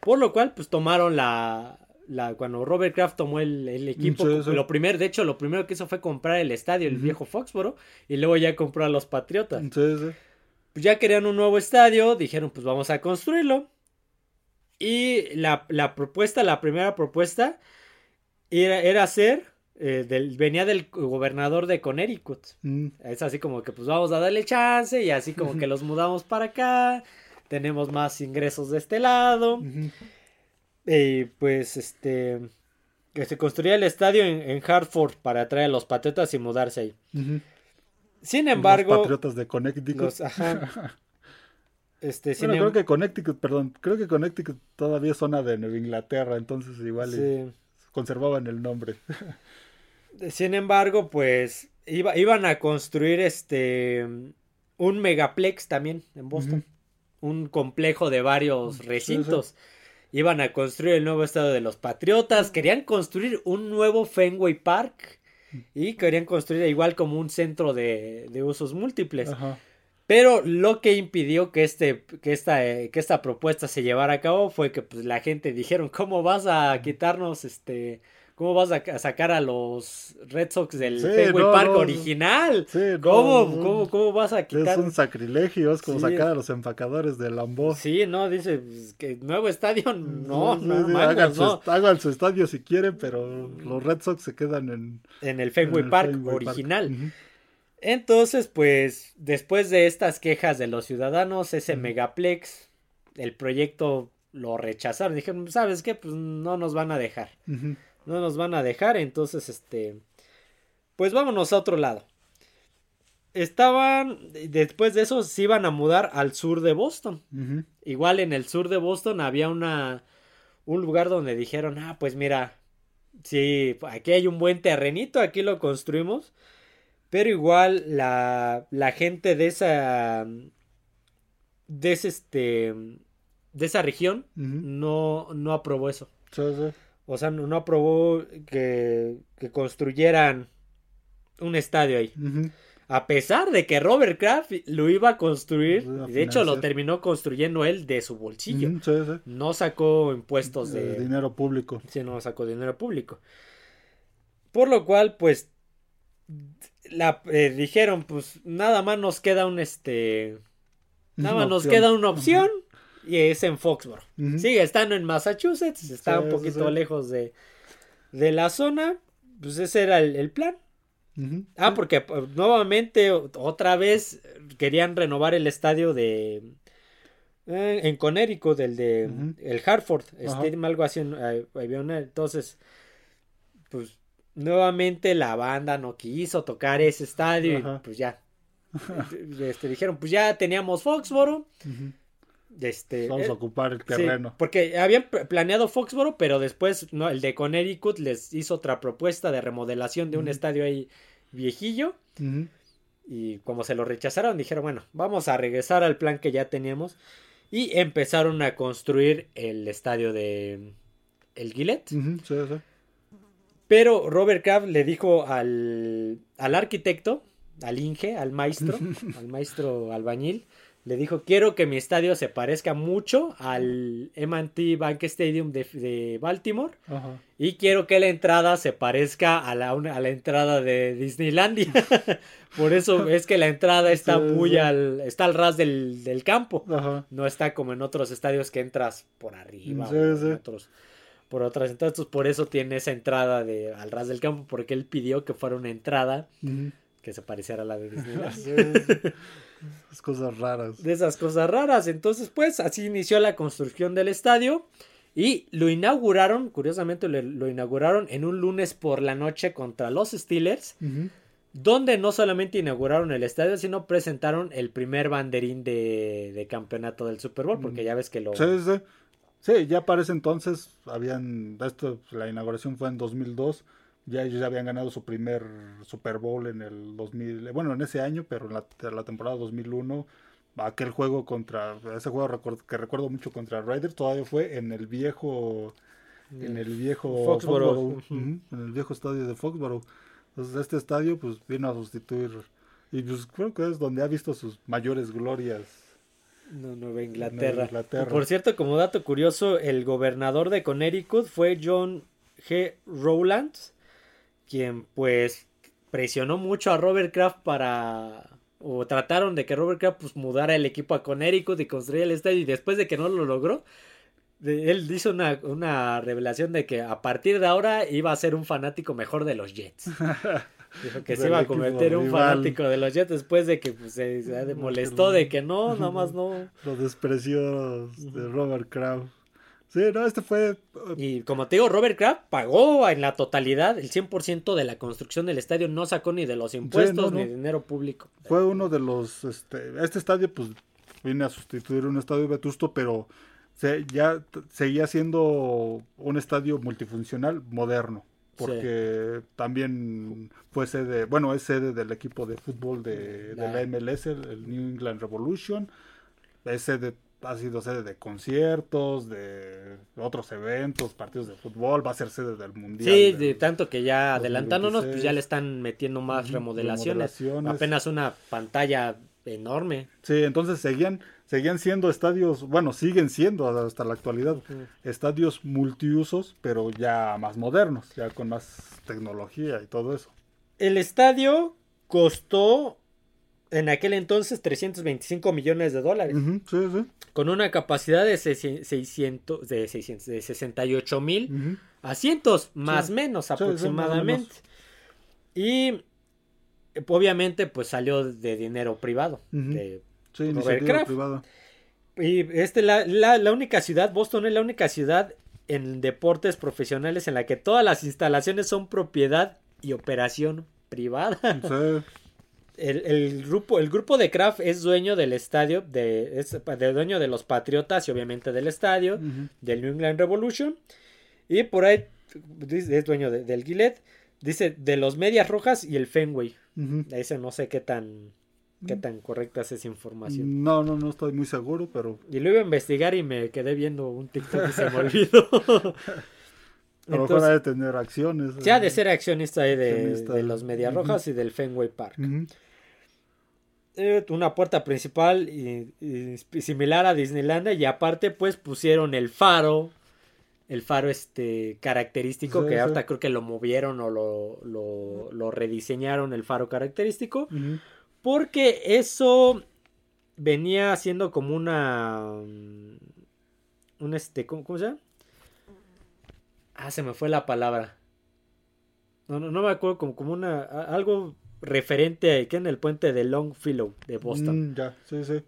Por lo cual, pues tomaron la, la, cuando Robert Kraft tomó el, equipo, lo primero, de hecho, lo primero que hizo fue comprar el estadio, el viejo Foxboro, y luego ya compró a los Patriotas. pues ya querían un nuevo estadio, dijeron, pues vamos a construirlo. Y la, propuesta, la primera propuesta, era, era hacer, eh, del, venía del gobernador de Connecticut. Mm. Es así como que, pues vamos a darle chance, y así como que los mudamos para acá, tenemos más ingresos de este lado. Y pues este que se construía el estadio en, Hartford para atraer a los patriotas y mudarse ahí. Sin embargo, los patriotas de Connecticut. Este, bueno, creo em que Connecticut, perdón, creo que Connecticut todavía es zona de Nueva Inglaterra, entonces igual conservaban el nombre. Sin embargo, pues iba, iban a construir este un megaplex también en Boston, un complejo de varios recintos iban a construir el nuevo estado de los Patriotas, querían construir un nuevo Fenway Park y querían construir igual como un centro de, usos múltiples. Pero lo que impidió que, este, que, esta, que esta propuesta se llevara a cabo fue que pues, la gente dijeron, ¿cómo vas a quitarnos este ¿Cómo vas a, sacar a los Red Sox del Fenway Park original? ¿Cómo, ¿Cómo, vas a quitar? Es un sacrilegio, es como sacar a los empacadores del Lambo. Sí, no, dice pues, que nuevo estadio, no, no, hagan, Su, estadio si quieren, pero los Red Sox se quedan en, en el Fenway Park original. Entonces, pues, después de estas quejas de los ciudadanos, ese megaplex, el proyecto lo rechazaron. Dijeron, ¿sabes qué? Pues no nos van a dejar no nos van a dejar, entonces este, pues vámonos a otro lado. Estaban, después de eso se iban a mudar al sur de Boston. Igual en el sur de Boston había una, un lugar donde dijeron, ah, pues mira, sí, aquí hay un buen terrenito, aquí lo construimos. Pero igual la, la gente de esa de ese este de esa región no, no aprobó eso. O sea, no, aprobó que, que, construyeran un estadio ahí. A pesar de que Robert Kraft lo iba a construir, de hecho lo terminó construyendo él de su bolsillo. No sacó impuestos de... dinero público. Sí, no sacó dinero público. Por lo cual, pues, la, eh, dijeron, pues, nada más nos queda un, este... Nada más nos queda una opción y es en Foxborough. Sigue estando en Massachusetts, está un poquito lejos de, de la zona. Pues ese era el, plan. Ah, porque pues, nuevamente otra vez querían renovar el estadio de eh, en Connecticut, el de el Hartford Stadium, algo así. Entonces, pues nuevamente la banda no quiso tocar ese estadio y pues ya. este, dijeron, pues ya teníamos Foxboro. Este, Vamos a eh, ocupar el terreno. porque habían planeado Foxboro, pero después no, el de Connecticut les hizo otra propuesta de remodelación de un estadio ahí viejillo. Y como se lo rechazaron, dijeron, bueno, vamos a regresar al plan que ya teníamos. Y empezaron a construir el estadio de el Gillette. Pero Robert Kraft le dijo al, al arquitecto, al Inge, al maestro, al maestro albañil, le dijo, quiero que mi estadio se parezca mucho al M&T Bank Stadium de, Baltimore y quiero que la entrada se parezca a la, a la entrada de Disneylandia. Por eso es que la entrada está muy al, está al ras del, campo. No está como en otros estadios que entras por arriba. otros, por otras entonces por eso tiene esa entrada de al ras del campo porque él pidió que fuera una entrada que se pareciera a la de Disneylandia. Esas cosas raras. De esas cosas raras. Entonces, pues, así inició la construcción del estadio. Y lo inauguraron, curiosamente lo, inauguraron en un lunes por la noche contra los Steelers. Donde no solamente inauguraron el estadio, sino presentaron el primer banderín de, campeonato del Super Bowl. Porque ya ves que lo. Sí, sí. Sí, ya para ese entonces habían. Esto, la inauguración fue en 2002 ya ellos ya habían ganado su primer Super Bowl en el 2000, bueno, en ese año, pero en la, temporada 2001, aquel juego contra, ese juego que recuerdo mucho contra Raiders, todavía fue en el viejo, en el viejo Foxborough, en el viejo estadio de Foxborough. Entonces este estadio pues vino a sustituir, y pues creo que es donde ha visto sus mayores glorias. No, Nueva Inglaterra. Inglaterra. Por cierto, como dato curioso, el gobernador de Connecticut fue John G. Rowlands quien pues presionó mucho a Robert Kraft para o trataron de que Robert Kraft pues mudara el equipo a Connecticut y construyera el estadio y después de que no lo logró él hizo una, revelación de que a partir de ahora iba a ser un fanático mejor de los Jets. Dijo que se iba a convertir en un fanático de los Jets después de que pues, se, molestó de que no, nada más no. Los desprecios de Robert Kraft. Sí, no, este fue... Uh, y como te digo, Robert Kraft pagó en la totalidad el 100% de la construcción del estadio, no sacó ni de los impuestos ni dinero público. Fue uno de los... Este, este estadio pues viene a sustituir un estadio vetusto, pero se, ya seguía siendo un estadio multifuncional moderno. Porque también fue sede, bueno, es sede del equipo de fútbol de, de la MLS, el New England Revolution. Es sede ha sido sede de conciertos, de otros eventos, partidos de fútbol, va a ser sede del mundial. Sí, de tanto que ya adelantándonos, pues ya le están metiendo más remodelaciones. Apenas una pantalla enorme. Sí, entonces seguían, seguían siendo estadios, bueno, siguen siendo hasta la actualidad, estadios multiusos, pero ya más modernos, ya con más tecnología y todo eso. El estadio costó en aquel entonces 325 millones de dólares. sí, sí. Con una capacidad de, 600, de, 600, de 68 mil asientos, más o menos aproximadamente. Y obviamente pues salió de dinero privado. de sí, privado. Y este, la, la, la única ciudad, Boston es la única ciudad en deportes profesionales en la que todas las instalaciones son propiedad y operación privada. Sí. El, grupo, el grupo de Kraft es dueño del estadio, de, es dueño de los Patriotas y obviamente del estadio, del New England Revolution. Y por ahí es dueño del Gillette. Dice de los Medias Rojas y el Fenway. Ese no sé qué tan qué tan correcta es esa información. No, no, no estoy muy seguro, pero. Y lo iba a investigar y me quedé viendo un TikTok y se me olvidó. A lo mejor ha de tener acciones. Ya de ser accionista ahí de, los Medias Rojas y del Fenway Park. Eh, una puerta principal y, similar a Disneylandia y aparte pues pusieron el faro el faro este característico que ahorita creo que lo movieron o lo, lo, rediseñaron el faro característico porque eso venía siendo como una un este ¿cómo, se llama? Ah se me fue la palabra no, no, no me acuerdo como, como una algo referente que en el puente de Longfellow de Boston. Mm, ya, sí, sí.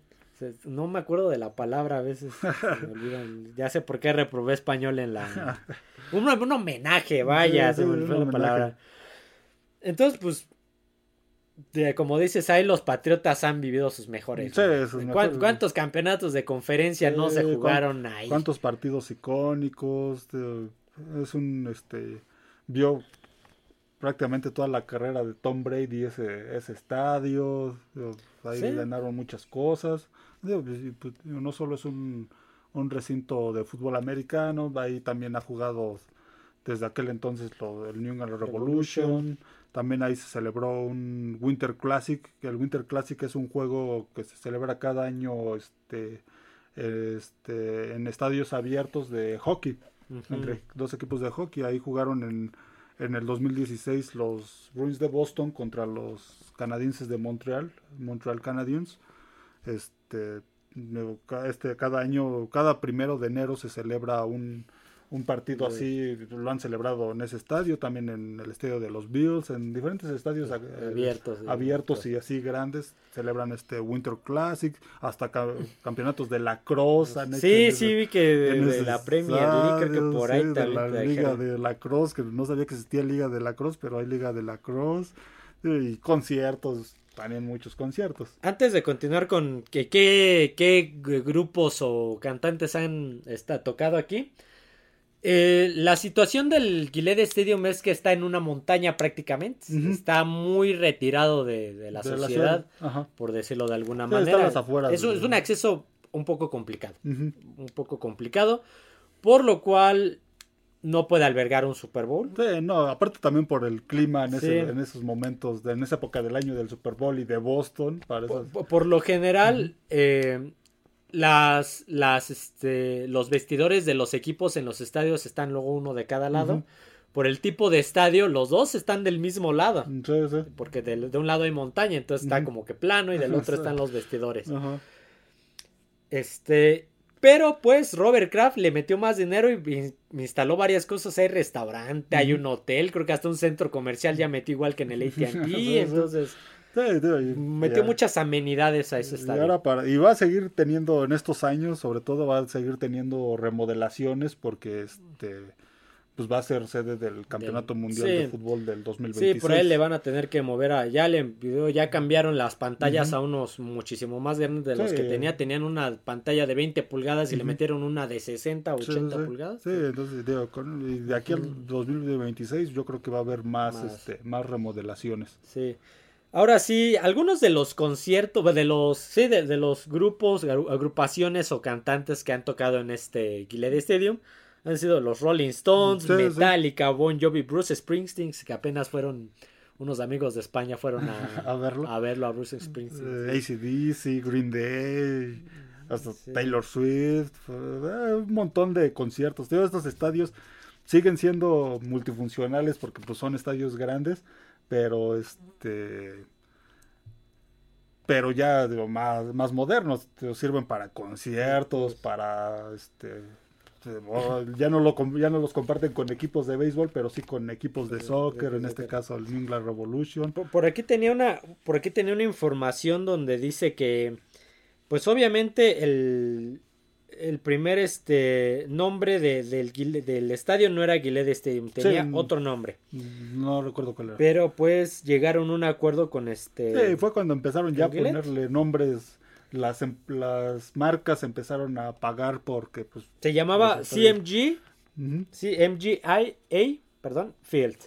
No me acuerdo de la palabra a veces. Ya sé por qué reprobé español en la. Un, un homenaje, vaya, se me fue la palabra. Entonces, pues. como dices, ahí los patriotas han vivido sus mejores. ¿Cuántos campeonatos de conferencia no se jugaron ahí? ¿Cuántos partidos icónicos? Es un. este Vio prácticamente toda la carrera de Tom Brady ese, ese estadio, ahí ganaron muchas cosas. Pues, no solo es un, un, recinto de fútbol americano, ahí también ha jugado desde aquel entonces lo, el New England Revolution. También ahí se celebró un Winter Classic, que el Winter Classic es un juego que se celebra cada año este, este, en estadios abiertos de hockey, entre dos equipos de hockey. Ahí jugaron en en el 2016 los Bruins de Boston contra los canadienses de Montreal, Montreal Canadiens. Este, este, cada año, cada primero de enero se celebra un, un partido así, lo han celebrado en ese estadio, también en el estadio de los Bills, en diferentes estadios abiertos, abiertos y así grandes, celebran este Winter Classic, hasta campeonatos de la Cross. Sí, sí, vi que de, la Premier League, que por ahí de la Liga de la Cross, que no sabía que existía Liga de la Cross, pero hay Liga de la Cross, y conciertos también muchos conciertos. Antes de continuar con que, qué, qué grupos o cantantes han está, tocado aquí, eh, la situación del Gillette Stadium es que está en una montaña prácticamente. Está muy retirado de, la sociedad, por decirlo de alguna manera. es, un acceso un poco complicado. Un poco complicado. Por lo cual no puede albergar un Super Bowl. no, aparte también por el clima en, esos momentos, en esa época del año del Super Bowl y de Boston. Por, lo general, eh, las, las, este, los vestidores de los equipos en los estadios están luego uno de cada lado. Por el tipo de estadio, los dos están del mismo lado. Porque de, un lado hay montaña, entonces está como que plano y del otro están los vestidores. Este, pero pues Robert Kraft le metió más dinero y instaló varias cosas. Hay restaurante, hay un hotel, creo que hasta un centro comercial ya metió igual que en el ATT. entonces Metió muchas amenidades a ese estadio. Y, va a seguir teniendo en estos años, sobre todo va a seguir teniendo remodelaciones porque este pues va a ser sede del Campeonato Mundial de Fútbol del 2026. Sí, por ahí le van a tener que mover a ya le ya cambiaron las pantallas a unos muchísimo más grandes de los que tenía, tenían una pantalla de 20 pulgadas y le metieron una de 60 o 80 pulgadas. Sí, entonces de aquí al 2026 yo creo que va a haber más más, este, más remodelaciones. Sí. Ahora sí, algunos de los conciertos, de los, sí, de, los grupos, agrupaciones o cantantes que han tocado en este Gillette Stadium han sido los Rolling Stones, Metallica, Bon Jovi, Bruce Springsteen, que apenas fueron unos amigos de España fueron a, verlo a verlo a Bruce Springsteen. Eh, ACDC, Green Day, hasta Taylor Swift, eh, un montón de conciertos. Todos estos estadios siguen siendo multifuncionales porque pues son estadios grandes pero este pero ya digo, más, más modernos, sirven para conciertos, para este ya no lo ya no los comparten con equipos de béisbol, pero sí con equipos de soccer, en este caso el New England Revolution. Por, aquí tenía una por aquí tenía una información donde dice que pues obviamente el el primer este nombre de, del, del estadio no era Gillette Stadium, tenía otro nombre. No recuerdo cuál era. Pero pues llegaron a un acuerdo con este. Sí, fue cuando empezaron ya a ponerle nombres. Las, em, las marcas empezaron a pagar porque pues. Se llamaba CMG, CMGIA, perdón, Field.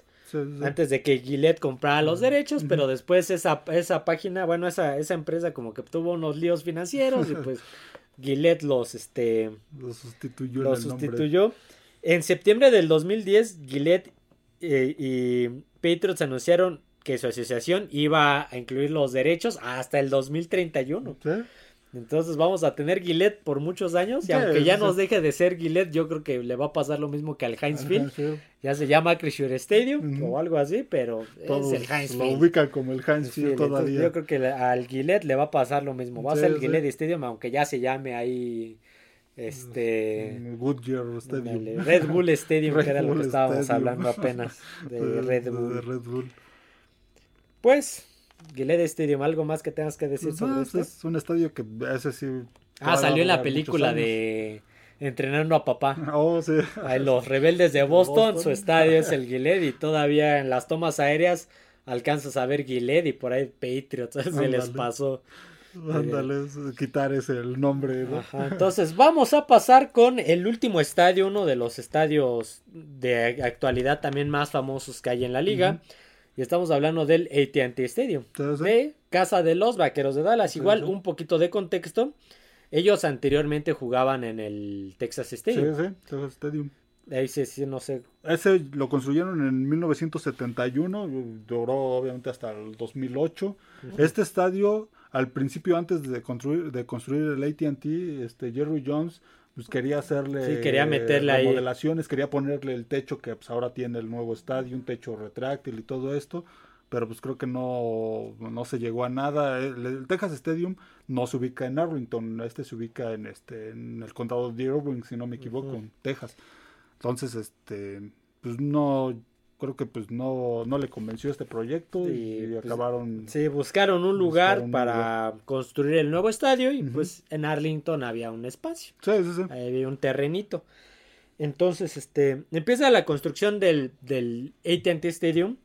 Antes de que Gillette comprara los derechos, pero después esa, esa página, bueno, esa, esa empresa como que tuvo unos líos financieros y pues Gillette los, este, los sustituyó. Los sustituyó. En septiembre del 2010, Gillette eh, y Patriots anunciaron que su asociación iba a incluir los derechos hasta el 2031. ¿Sí? Entonces vamos a tener Gillette por muchos años y aunque ya nos deje de ser Gillette, yo creo que le va a pasar lo mismo que al Heinz Field. Ya se llama Crishure Stadium o algo así, pero es el Heinz Lo ubican como el Heinz Field todavía. Yo creo que al Gillette le va a pasar lo mismo. Va a ser el Gillette Stadium, aunque ya se llame ahí este Goodyear Stadium. Red Bull Stadium, que era lo que estábamos hablando apenas de Red Bull. De Red Bull. Pues Gillette Stadium, ¿algo más que tengas que decir sobre esto? Es un estadio que ese sí. Ah, salió en la película de Entrenando a Papá. Oh, sí. los rebeldes de Boston, su estadio es el Gillette y todavía en las tomas aéreas alcanzas a ver Gillette y por ahí Patriots, se les pasó. Ándale, quitar ese el nombre. entonces vamos a pasar con el último estadio, uno de los estadios de actualidad también más famosos que hay en la liga. Y estamos hablando del ATT Stadium. De casa de los vaqueros de Dallas. Igual, un poquito de contexto. Ellos anteriormente jugaban en el Texas Stadium. Sí, sí, Texas Stadium. Ahí sí, sí, no sé. Ese lo construyeron en 1971, duró obviamente hasta el 2008. Este estadio, al principio, antes de construir, de construir el ATT, este, Jerry Jones pues quería hacerle sí, quería meterle remodelaciones, quería ponerle el techo que pues, ahora tiene el nuevo estadio, un techo retráctil y todo esto, pero pues creo que no, no se llegó a nada. El, Texas Stadium no se ubica en Arlington, este se ubica en este en el condado de Irving, si no me equivoco, en Texas. Entonces, este pues no creo que pues no, no le convenció este proyecto y pues, acabaron... Sí, buscaron un lugar para construir el nuevo estadio y pues en Arlington había un espacio. Sí, sí, sí. había un terrenito. Entonces, este, empieza la construcción del, del AT&T Stadium.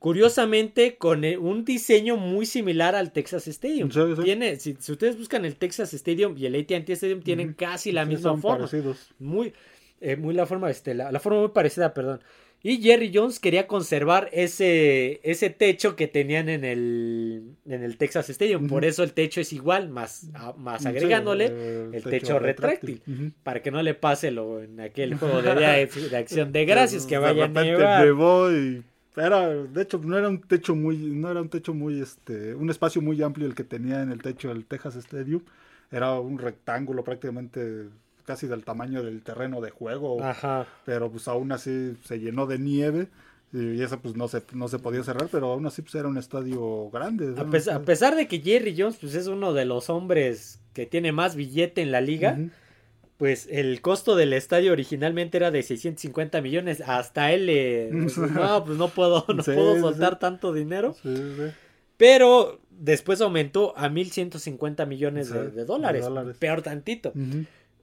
Curiosamente, con e, un diseño muy similar al Texas Stadium. Tiene, si, ustedes buscan el Texas Stadium y el AT&T Stadium, tienen casi la misma forma. Parecidos. Muy, eh, muy la forma, este, la forma muy parecida, perdón. Y Jerry Jones quería conservar ese, ese techo que tenían en el, en el Texas Stadium. Por eso el techo es igual, más, más agregándole el, techo, retráctil. Para que no le pase lo en aquel juego de, de, acción de gracias que vaya a nevar. y era, de hecho, no era un techo muy, no era un techo muy, este, un espacio muy amplio el que tenía en el techo del Texas Stadium. Era un rectángulo prácticamente casi del tamaño del terreno de juego. Ajá. Pero pues aún así se llenó de nieve. Y eso pues no se, no se podía cerrar, pero aún así pues era un estadio grande. A, pesar, de que Jerry Jones pues es uno de los hombres que tiene más billete en la liga, pues el costo del estadio originalmente era de 650 millones. Hasta él le... no, pues no puedo, no puedo soltar tanto dinero. Pero después aumentó a 1.150 millones de, dólares. Peor tantito.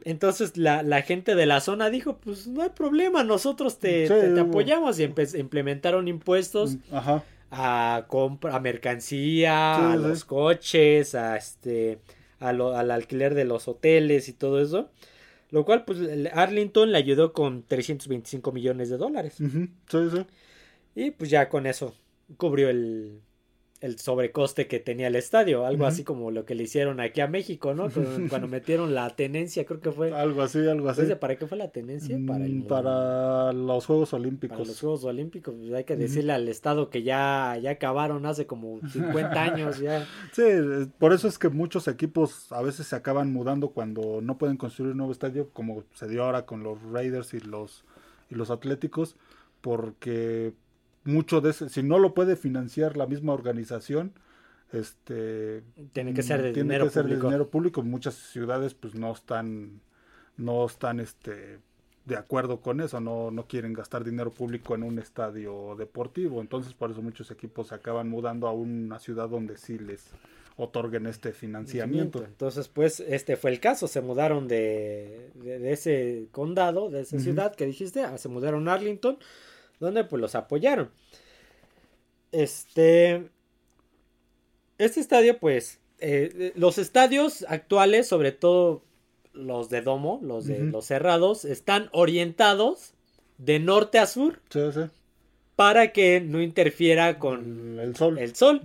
Entonces la, la, gente de la zona dijo, pues no hay problema, nosotros te, te, apoyamos y implementaron impuestos mm, a compra, a mercancía, a los coches, a este, a lo, al alquiler de los hoteles y todo eso. Lo cual, pues, Arlington le ayudó con 325 millones de dólares. Y pues ya con eso cubrió el, el sobrecoste que tenía el estadio, algo así como lo que le hicieron aquí a México, ¿no? Cuando metieron la tenencia, creo que fue. Algo así, algo así. ¿Para qué fue la tenencia? Para, para los Juegos Olímpicos. Para los Juegos Olímpicos, pues, hay que decirle al Estado que ya, ya acabaron hace como 50 años ya. Sí, por eso es que muchos equipos a veces se acaban mudando cuando no pueden construir un nuevo estadio, como se dio ahora con los Raiders y los, y los Atléticos, porque mucho de ese, si no lo puede financiar la misma organización, este tiene que ser de, dinero, público. dinero público. Muchas ciudades pues no están, no están este de acuerdo con eso, no, no quieren gastar dinero público en un estadio deportivo. Entonces por eso muchos equipos se acaban mudando a una ciudad donde sí les otorguen este financiamiento. Entonces, pues, este fue el caso. Se mudaron de, de, ese condado, de esa ciudad que dijiste, se mudaron a Arlington, donde pues los apoyaron. Este. Este estadio, pues. Eh, los estadios actuales, sobre todo los de domo, los de los cerrados, están orientados de norte a sur. Sí, sí para que no interfiera con el sol. El sol.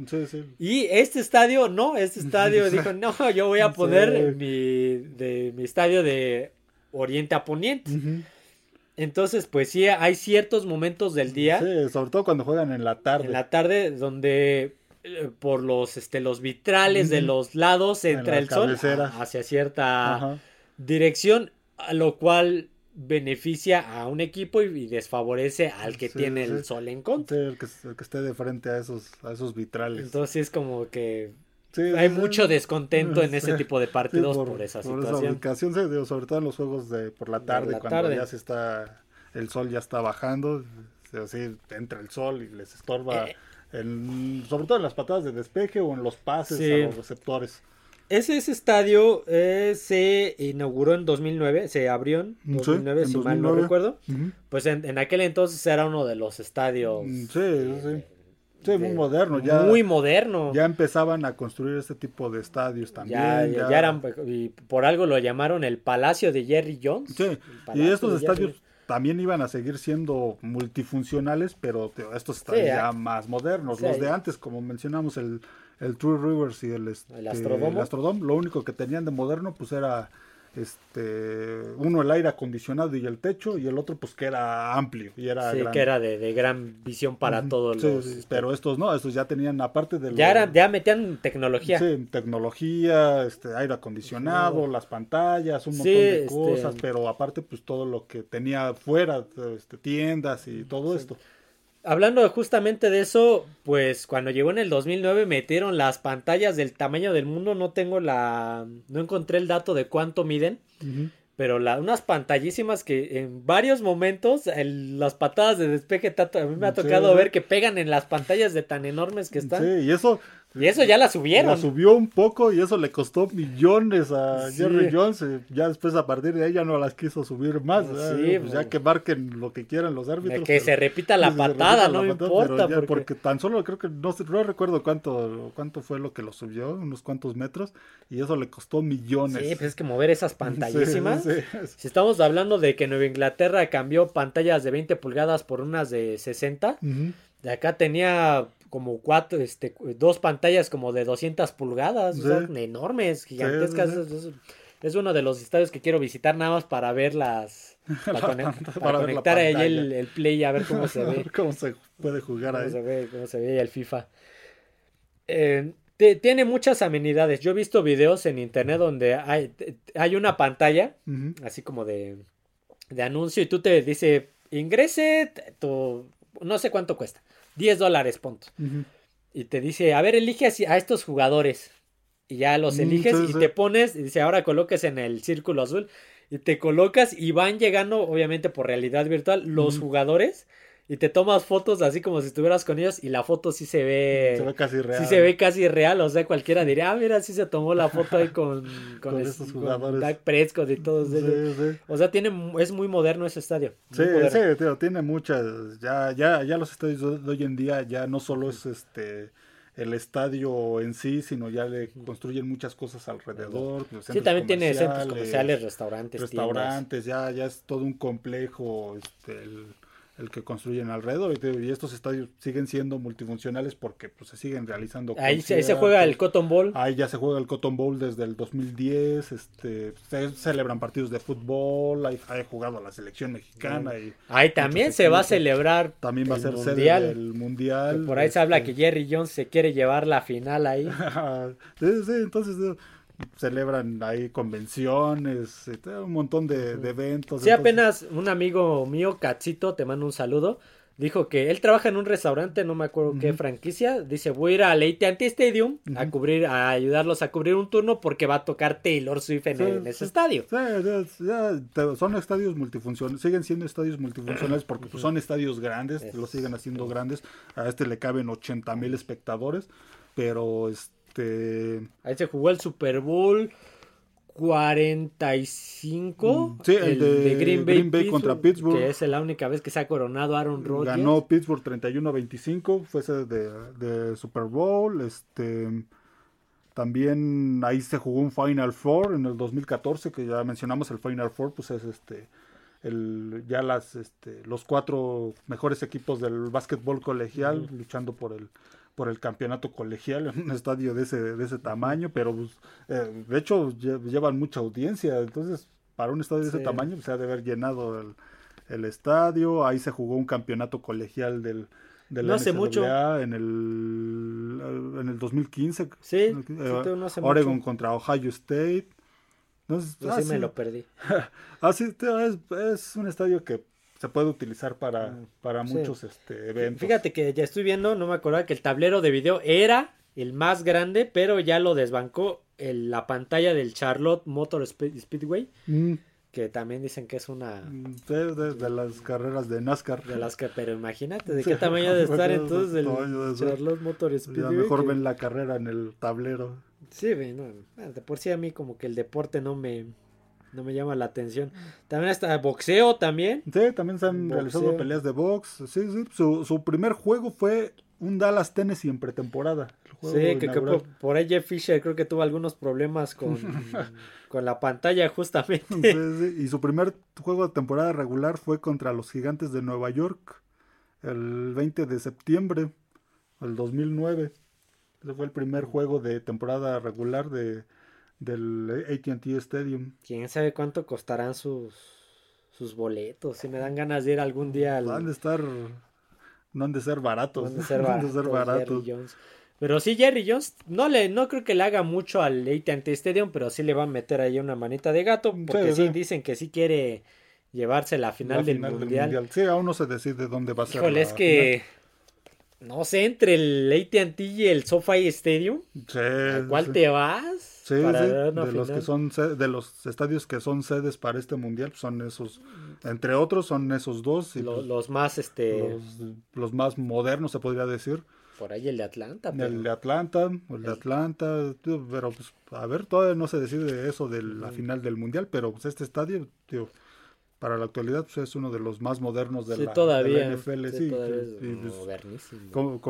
Y este estadio, no, este estadio dijo, no, yo voy a poner mi, de, mi estadio de oriente a poniente. Entonces, pues sí, hay ciertos momentos del día. Sí, sobre todo cuando juegan en la tarde. En la tarde, donde eh, por los, este, los vitrales de los lados entra el sol hacia cierta dirección, a lo cual beneficia a un equipo y, desfavorece al que tiene el sol en contra. el, que, esté de frente a esos, a esos vitrales. Entonces es como que hay mucho descontento en ese tipo de partidos por, esa situación. sobre todo en los juegos de por la tarde, cuando ya se está, el sol ya está bajando, así entra el sol y les estorba, eh, sobre todo en las patadas de despeje o en los pases a los receptores. Ese, ese estadio eh, se inauguró en 2009, se abrió en 2009, si mal no recuerdo. Pues en, aquel entonces era uno de los estadios. Mm, sí, sí. Sí, muy moderno. Ya, muy moderno. Ya empezaban a construir este tipo de estadios también. Ya, ya, eran, y por algo lo llamaron el Palacio de Jerry Jones. Sí, y estos estadios también iban a seguir siendo multifuncionales, pero estos estadios ya más modernos. Los de antes, como mencionamos, el el True Rivers y el, este, el Astrodome. Lo único que tenían de moderno pues era este uno el aire acondicionado y el techo y el otro pues que era amplio y era sí que era de, gran visión para todos los este, pero estos no estos ya tenían aparte de ya eran ya metían tecnología. Sí tecnología este aire acondicionado las pantallas un montón de este, cosas pero aparte pues todo lo que tenía fuera este, tiendas y todo esto Hablando justamente de eso, pues cuando llegó en el 2009 metieron las pantallas del tamaño del mundo, no tengo la, no encontré el dato de cuánto miden, pero la, unas pantallísimas que en varios momentos las patadas de despeje, a mí me ha tocado ver que pegan en las pantallas de tan enormes que están. Sí, y eso y eso ya la subieron. La subió un poco y eso le costó millones a Jerry Jones. Eh, ya después a partir de ahí ya no las quiso subir más. Sí, pues ya que marquen lo que quieran los árbitros. Que se repita la patada, no importa. porque... tan solo creo que no, no recuerdo cuánto, cuánto fue lo que lo subió, unos cuantos metros. Y eso le costó millones. Sí, pues es que mover esas pantallísimas. si estamos hablando de que Nueva Inglaterra cambió pantallas de 20 pulgadas por unas de 60. De acá tenía como cuatro, este, dos pantallas como de 200 pulgadas, enormes, gigantescas. es, uno de los estadios que quiero visitar nada más para ver las, para, conectar ahí el, el, play a ver cómo se ve. cómo se puede jugar cómo ahí. Se ve, cómo se ve el FIFA. Eh, tiene muchas amenidades. Yo he visto videos en internet donde hay, hay una pantalla, así como de, de anuncio, y tú te dice, ingrese tu, no sé cuánto cuesta 10 dólares, punto. Y te dice, a ver, elige a, estos jugadores. Y ya los mm, eliges y te pones, y dice, ahora coloques en el círculo azul. Y te colocas y van llegando, obviamente por realidad virtual, los jugadores y te tomas fotos así como si estuvieras con ellos y la foto sí se ve se ve casi real sí se ve casi real o sea cualquiera diría ah mira sí se tomó la foto ahí con con, estos jugadores Dak Prescott y todos ellos o sea tiene es muy moderno ese estadio sí sí tío, tiene muchas ya ya ya los estadios de hoy en día ya no solo es este el estadio en sí, sino ya le construyen muchas cosas alrededor. Sí, también tiene centros comerciales, restaurantes. Restaurantes, ya, ya es todo un complejo. Este, el, el que construyen alrededor. Y, estos estadios siguen siendo multifuncionales porque pues, se siguen realizando. Ahí se, juega el Cotton Bowl. Ahí ya se juega el Cotton Bowl desde el 2010. Este, se celebran partidos de fútbol. Ahí ha jugado la selección mexicana. Y ahí también se va a celebrar. También va a ser mundial. sede del mundial. por ahí se habla este que Jerry Jones se quiere llevar la final ahí. sí, sí, entonces celebran ahí convenciones, un montón de, eventos. Sí, apenas un amigo mío, Cachito, te mando un saludo, dijo que él trabaja en un restaurante, no me acuerdo qué franquicia, dice voy a ir a Leite Anti Stadium a cubrir, a ayudarlos a cubrir un turno porque va a tocar Taylor Swift en, ese estadio. son estadios multifuncionales, siguen siendo estadios multifuncionales porque pues, son estadios grandes, lo siguen haciendo grandes, a este le caben 80 mil espectadores, pero... Este, este... Ahí se jugó el Super Bowl 45. Mm, sí, el, de, Green Bay, contra Pittsburgh. Que es la única vez que se ha coronado Aaron Rodgers. Ganó Pittsburgh 31-25, fue ese de, de, Super Bowl. Este, también ahí se jugó un Final Four en el 2014, que ya mencionamos el Final Four, pues es este el, ya las este, los cuatro mejores equipos del básquetbol colegial luchando por el por el campeonato colegial en un estadio de ese, de ese tamaño, pero pues, eh, de hecho llevan mucha audiencia, entonces para un estadio de ese tamaño pues, se ha de haber llenado el, el, estadio, ahí se jugó un campeonato colegial del, del no hace mucho. en el en el 2015 sí, eh, Oregon contra Ohio State. Entonces, sí me lo perdí. así es, es un estadio que se puede utilizar para, mm, para muchos este, eventos. Fíjate que ya estoy viendo, no me acordaba que el tablero de video era el más grande, pero ya lo desbancó el, la pantalla del Charlotte Motor Speedway. Mm. Que también dicen que es una. Mm, de, las carreras de NASCAR. De las que, pero imagínate, ¿de qué tamaño de estar entonces el Charlotte Motor Speedway? mejor ven la carrera en el tablero. Sí, bueno, de por sí a mí como que el deporte no me, no me llama la atención. También está boxeo también. Sí, también se han realizado peleas de box. Sí, sí. Su, su primer juego fue un Dallas Tennessee en pretemporada. Sí, que, por, ahí Jeff Fisher creo que tuvo algunos problemas con, con la pantalla justamente. Sí, sí. Y su primer juego de temporada regular fue contra los Gigantes de Nueva York el 20 de septiembre del 2009. Ese fue el primer juego de temporada regular de, del ATT Stadium. Quién sabe cuánto costarán sus, sus boletos. Si me dan ganas de ir algún día al. Han de estar. No han de ser baratos. han de ser baratos. Pero sí, Jerry Jones, no le, no creo que le haga mucho al AT&T Stadium, pero sí le va a meter ahí una manita de gato, porque sí, dicen que sí quiere llevarse la final, del, mundial. Sí, aún no se decide dónde va a ser. es que no sé, entre el AT&T y el SoFi Stadium, ¿a cuál te vas? Sí, de los que son de los estadios que son sedes para este mundial son esos, entre otros son esos dos y los, más este los, más modernos se podría decir. Por ahí el de Atlanta. El de Atlanta, el de Atlanta, pero pues a ver, todavía no se decide eso de la final del mundial, pero pues este estadio, tío, para la actualidad pues, es uno de los más modernos de, la, NFL. Sí, modernísimo.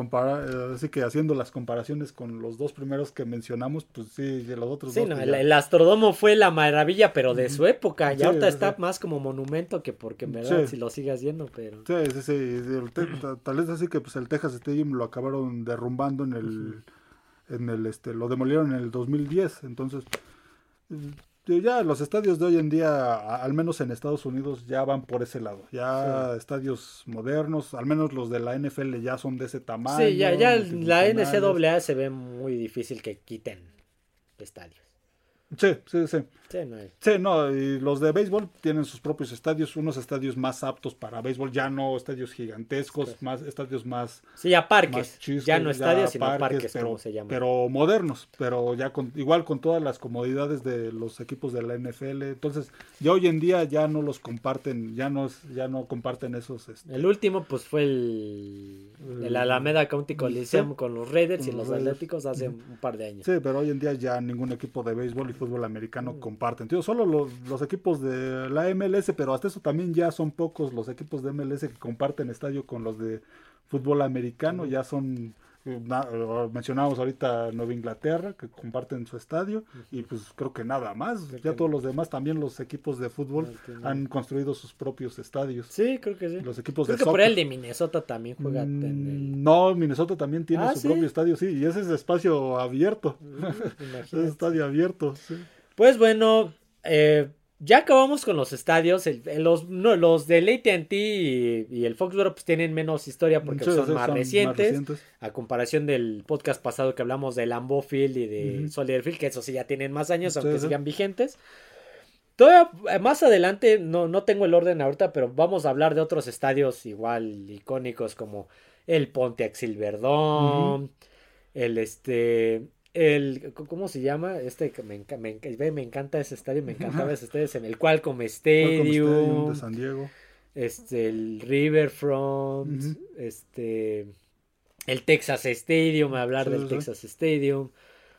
así que haciendo las comparaciones con los dos primeros que mencionamos, pues sí, los otros dos. Pues, el, Astrodomo fue la maravilla, pero de su época. Ya ahorita está más como monumento que porque en verdad si lo sigue haciendo, pero. Sí, sí, sí. tal vez así que pues el Texas Stadium lo acabaron derrumbando en el. En el este, lo demolieron en el 2010. Entonces ya los estadios de hoy en día, al menos en Estados Unidos, ya van por ese lado. Ya estadios modernos, al menos los de la NFL ya son de ese tamaño. Sí, ya, ya la NCAA se ve muy difícil que quiten estadios. Sí, sí, sí. Sí, no, y los de béisbol tienen sus propios estadios, unos estadios más aptos para béisbol, ya no estadios gigantescos, más estadios más... Sí, ya parques, ya no estadios, sino parques, pero, como se llama. Pero modernos, pero ya con, igual con todas las comodidades de los equipos de la NFL. Entonces, ya hoy en día ya no los comparten, ya no, ya no comparten esos... Este, el último pues fue el, el Alameda County Coliseum con los Raiders y los Atléticos hace un par de años. Sí, pero hoy en día ya ningún equipo de béisbol fútbol americano comparten comparten. Tío, solo los, equipos de la MLS, pero hasta eso también ya son pocos los equipos de MLS que comparten estadio con los de fútbol americano. Ya son, eh, mencionábamos ahorita Nueva Inglaterra, que comparten su estadio, y pues creo que nada más. Ya todos los demás, también los equipos de fútbol han construido sus propios estadios. Sí, creo que sí. Los equipos creo de que por el de Minnesota también juega. Mm, no, Minnesota también tiene ah, su propio estadio, sí, y ese es espacio abierto. es estadio abierto, sí. Pues bueno, eh, ya acabamos con los estadios. los, no, los del ATT y, el Foxborough pues, tienen menos historia porque son, más, recientes, A comparación del podcast pasado que hablamos de Lambeau Field y de Soldier Field, que eso sí ya tienen más años, aunque sigan vigentes. Todavía eh, más adelante, no, no tengo el orden ahorita, pero vamos a hablar de otros estadios igual icónicos como el Pontiac Silverdome, el este el ¿cómo se llama? Este me, me, me encanta ese estadio, me encantaba ese estadio, en el Qualcomm Stadium, de San Diego. Este el Riverfront, este el Texas Stadium, hablar del Texas Stadium.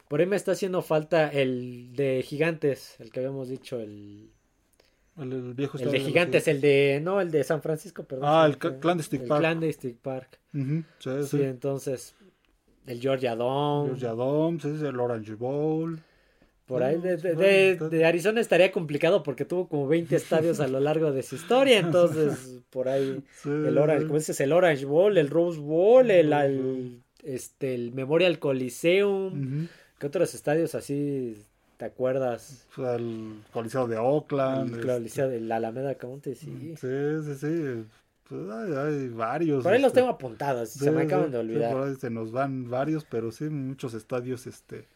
Por ahí me está haciendo falta el de Gigantes, el que habíamos dicho, el... El, viejo El de Gigantes, el de... No, el de San Francisco, perdón. Ah, el Clandestine Park. El Clandestine Park. sí, entonces... El Georgia Dome. Georgia Dome, sí, el Orange Bowl. Por ahí de, Arizona estaría complicado porque tuvo como 20 estadios a lo largo de su historia. Entonces, por ahí, el Orange, como dices, el Orange Bowl, el Rose Bowl, el, este, el Memorial Coliseum. ¿Qué otros estadios así te acuerdas? el Coliseo de Oakland. El Coliseo de la Alameda County, sí. Sí, sí, sí. Pues hay, varios. Por ahí los este, tengo apuntados, se me acaban de olvidar. por ahí se nos van varios, pero sí, muchos estadios, este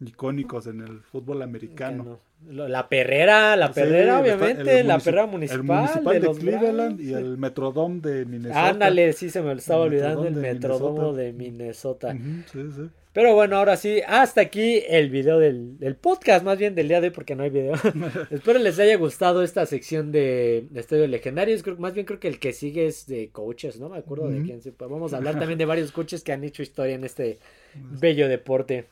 icónicos en el fútbol americano. La perrera, la perrera, obviamente, la perrera municipal. El municipal de, Cleveland y el Metrodome de Minnesota. Ándale, sí, se me estaba olvidando el Metrodome de Minnesota. sí, sí. Pero bueno, ahora sí, hasta aquí el video del, del, podcast, más bien del día de hoy, porque no hay video. Espero les haya gustado esta sección de, de Estadio Legendarios. Creo, más bien creo que el que sigue es de coaches, no me acuerdo de quién. Vamos a hablar también de varios coaches que han hecho historia en este bello deporte.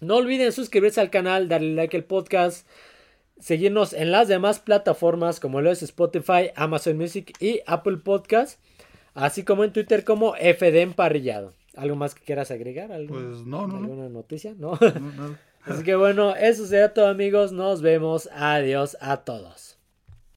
No olviden suscribirse al canal, darle like al podcast, seguirnos en las demás plataformas como lo es Spotify, Amazon Music y Apple Podcast, así como en Twitter como FD Emparrillado. ¿Algo más que quieras agregar? Pues no, no. ¿Alguna noticia? No. no, no. así que bueno, eso será todo amigos. Nos vemos. Adiós a todos.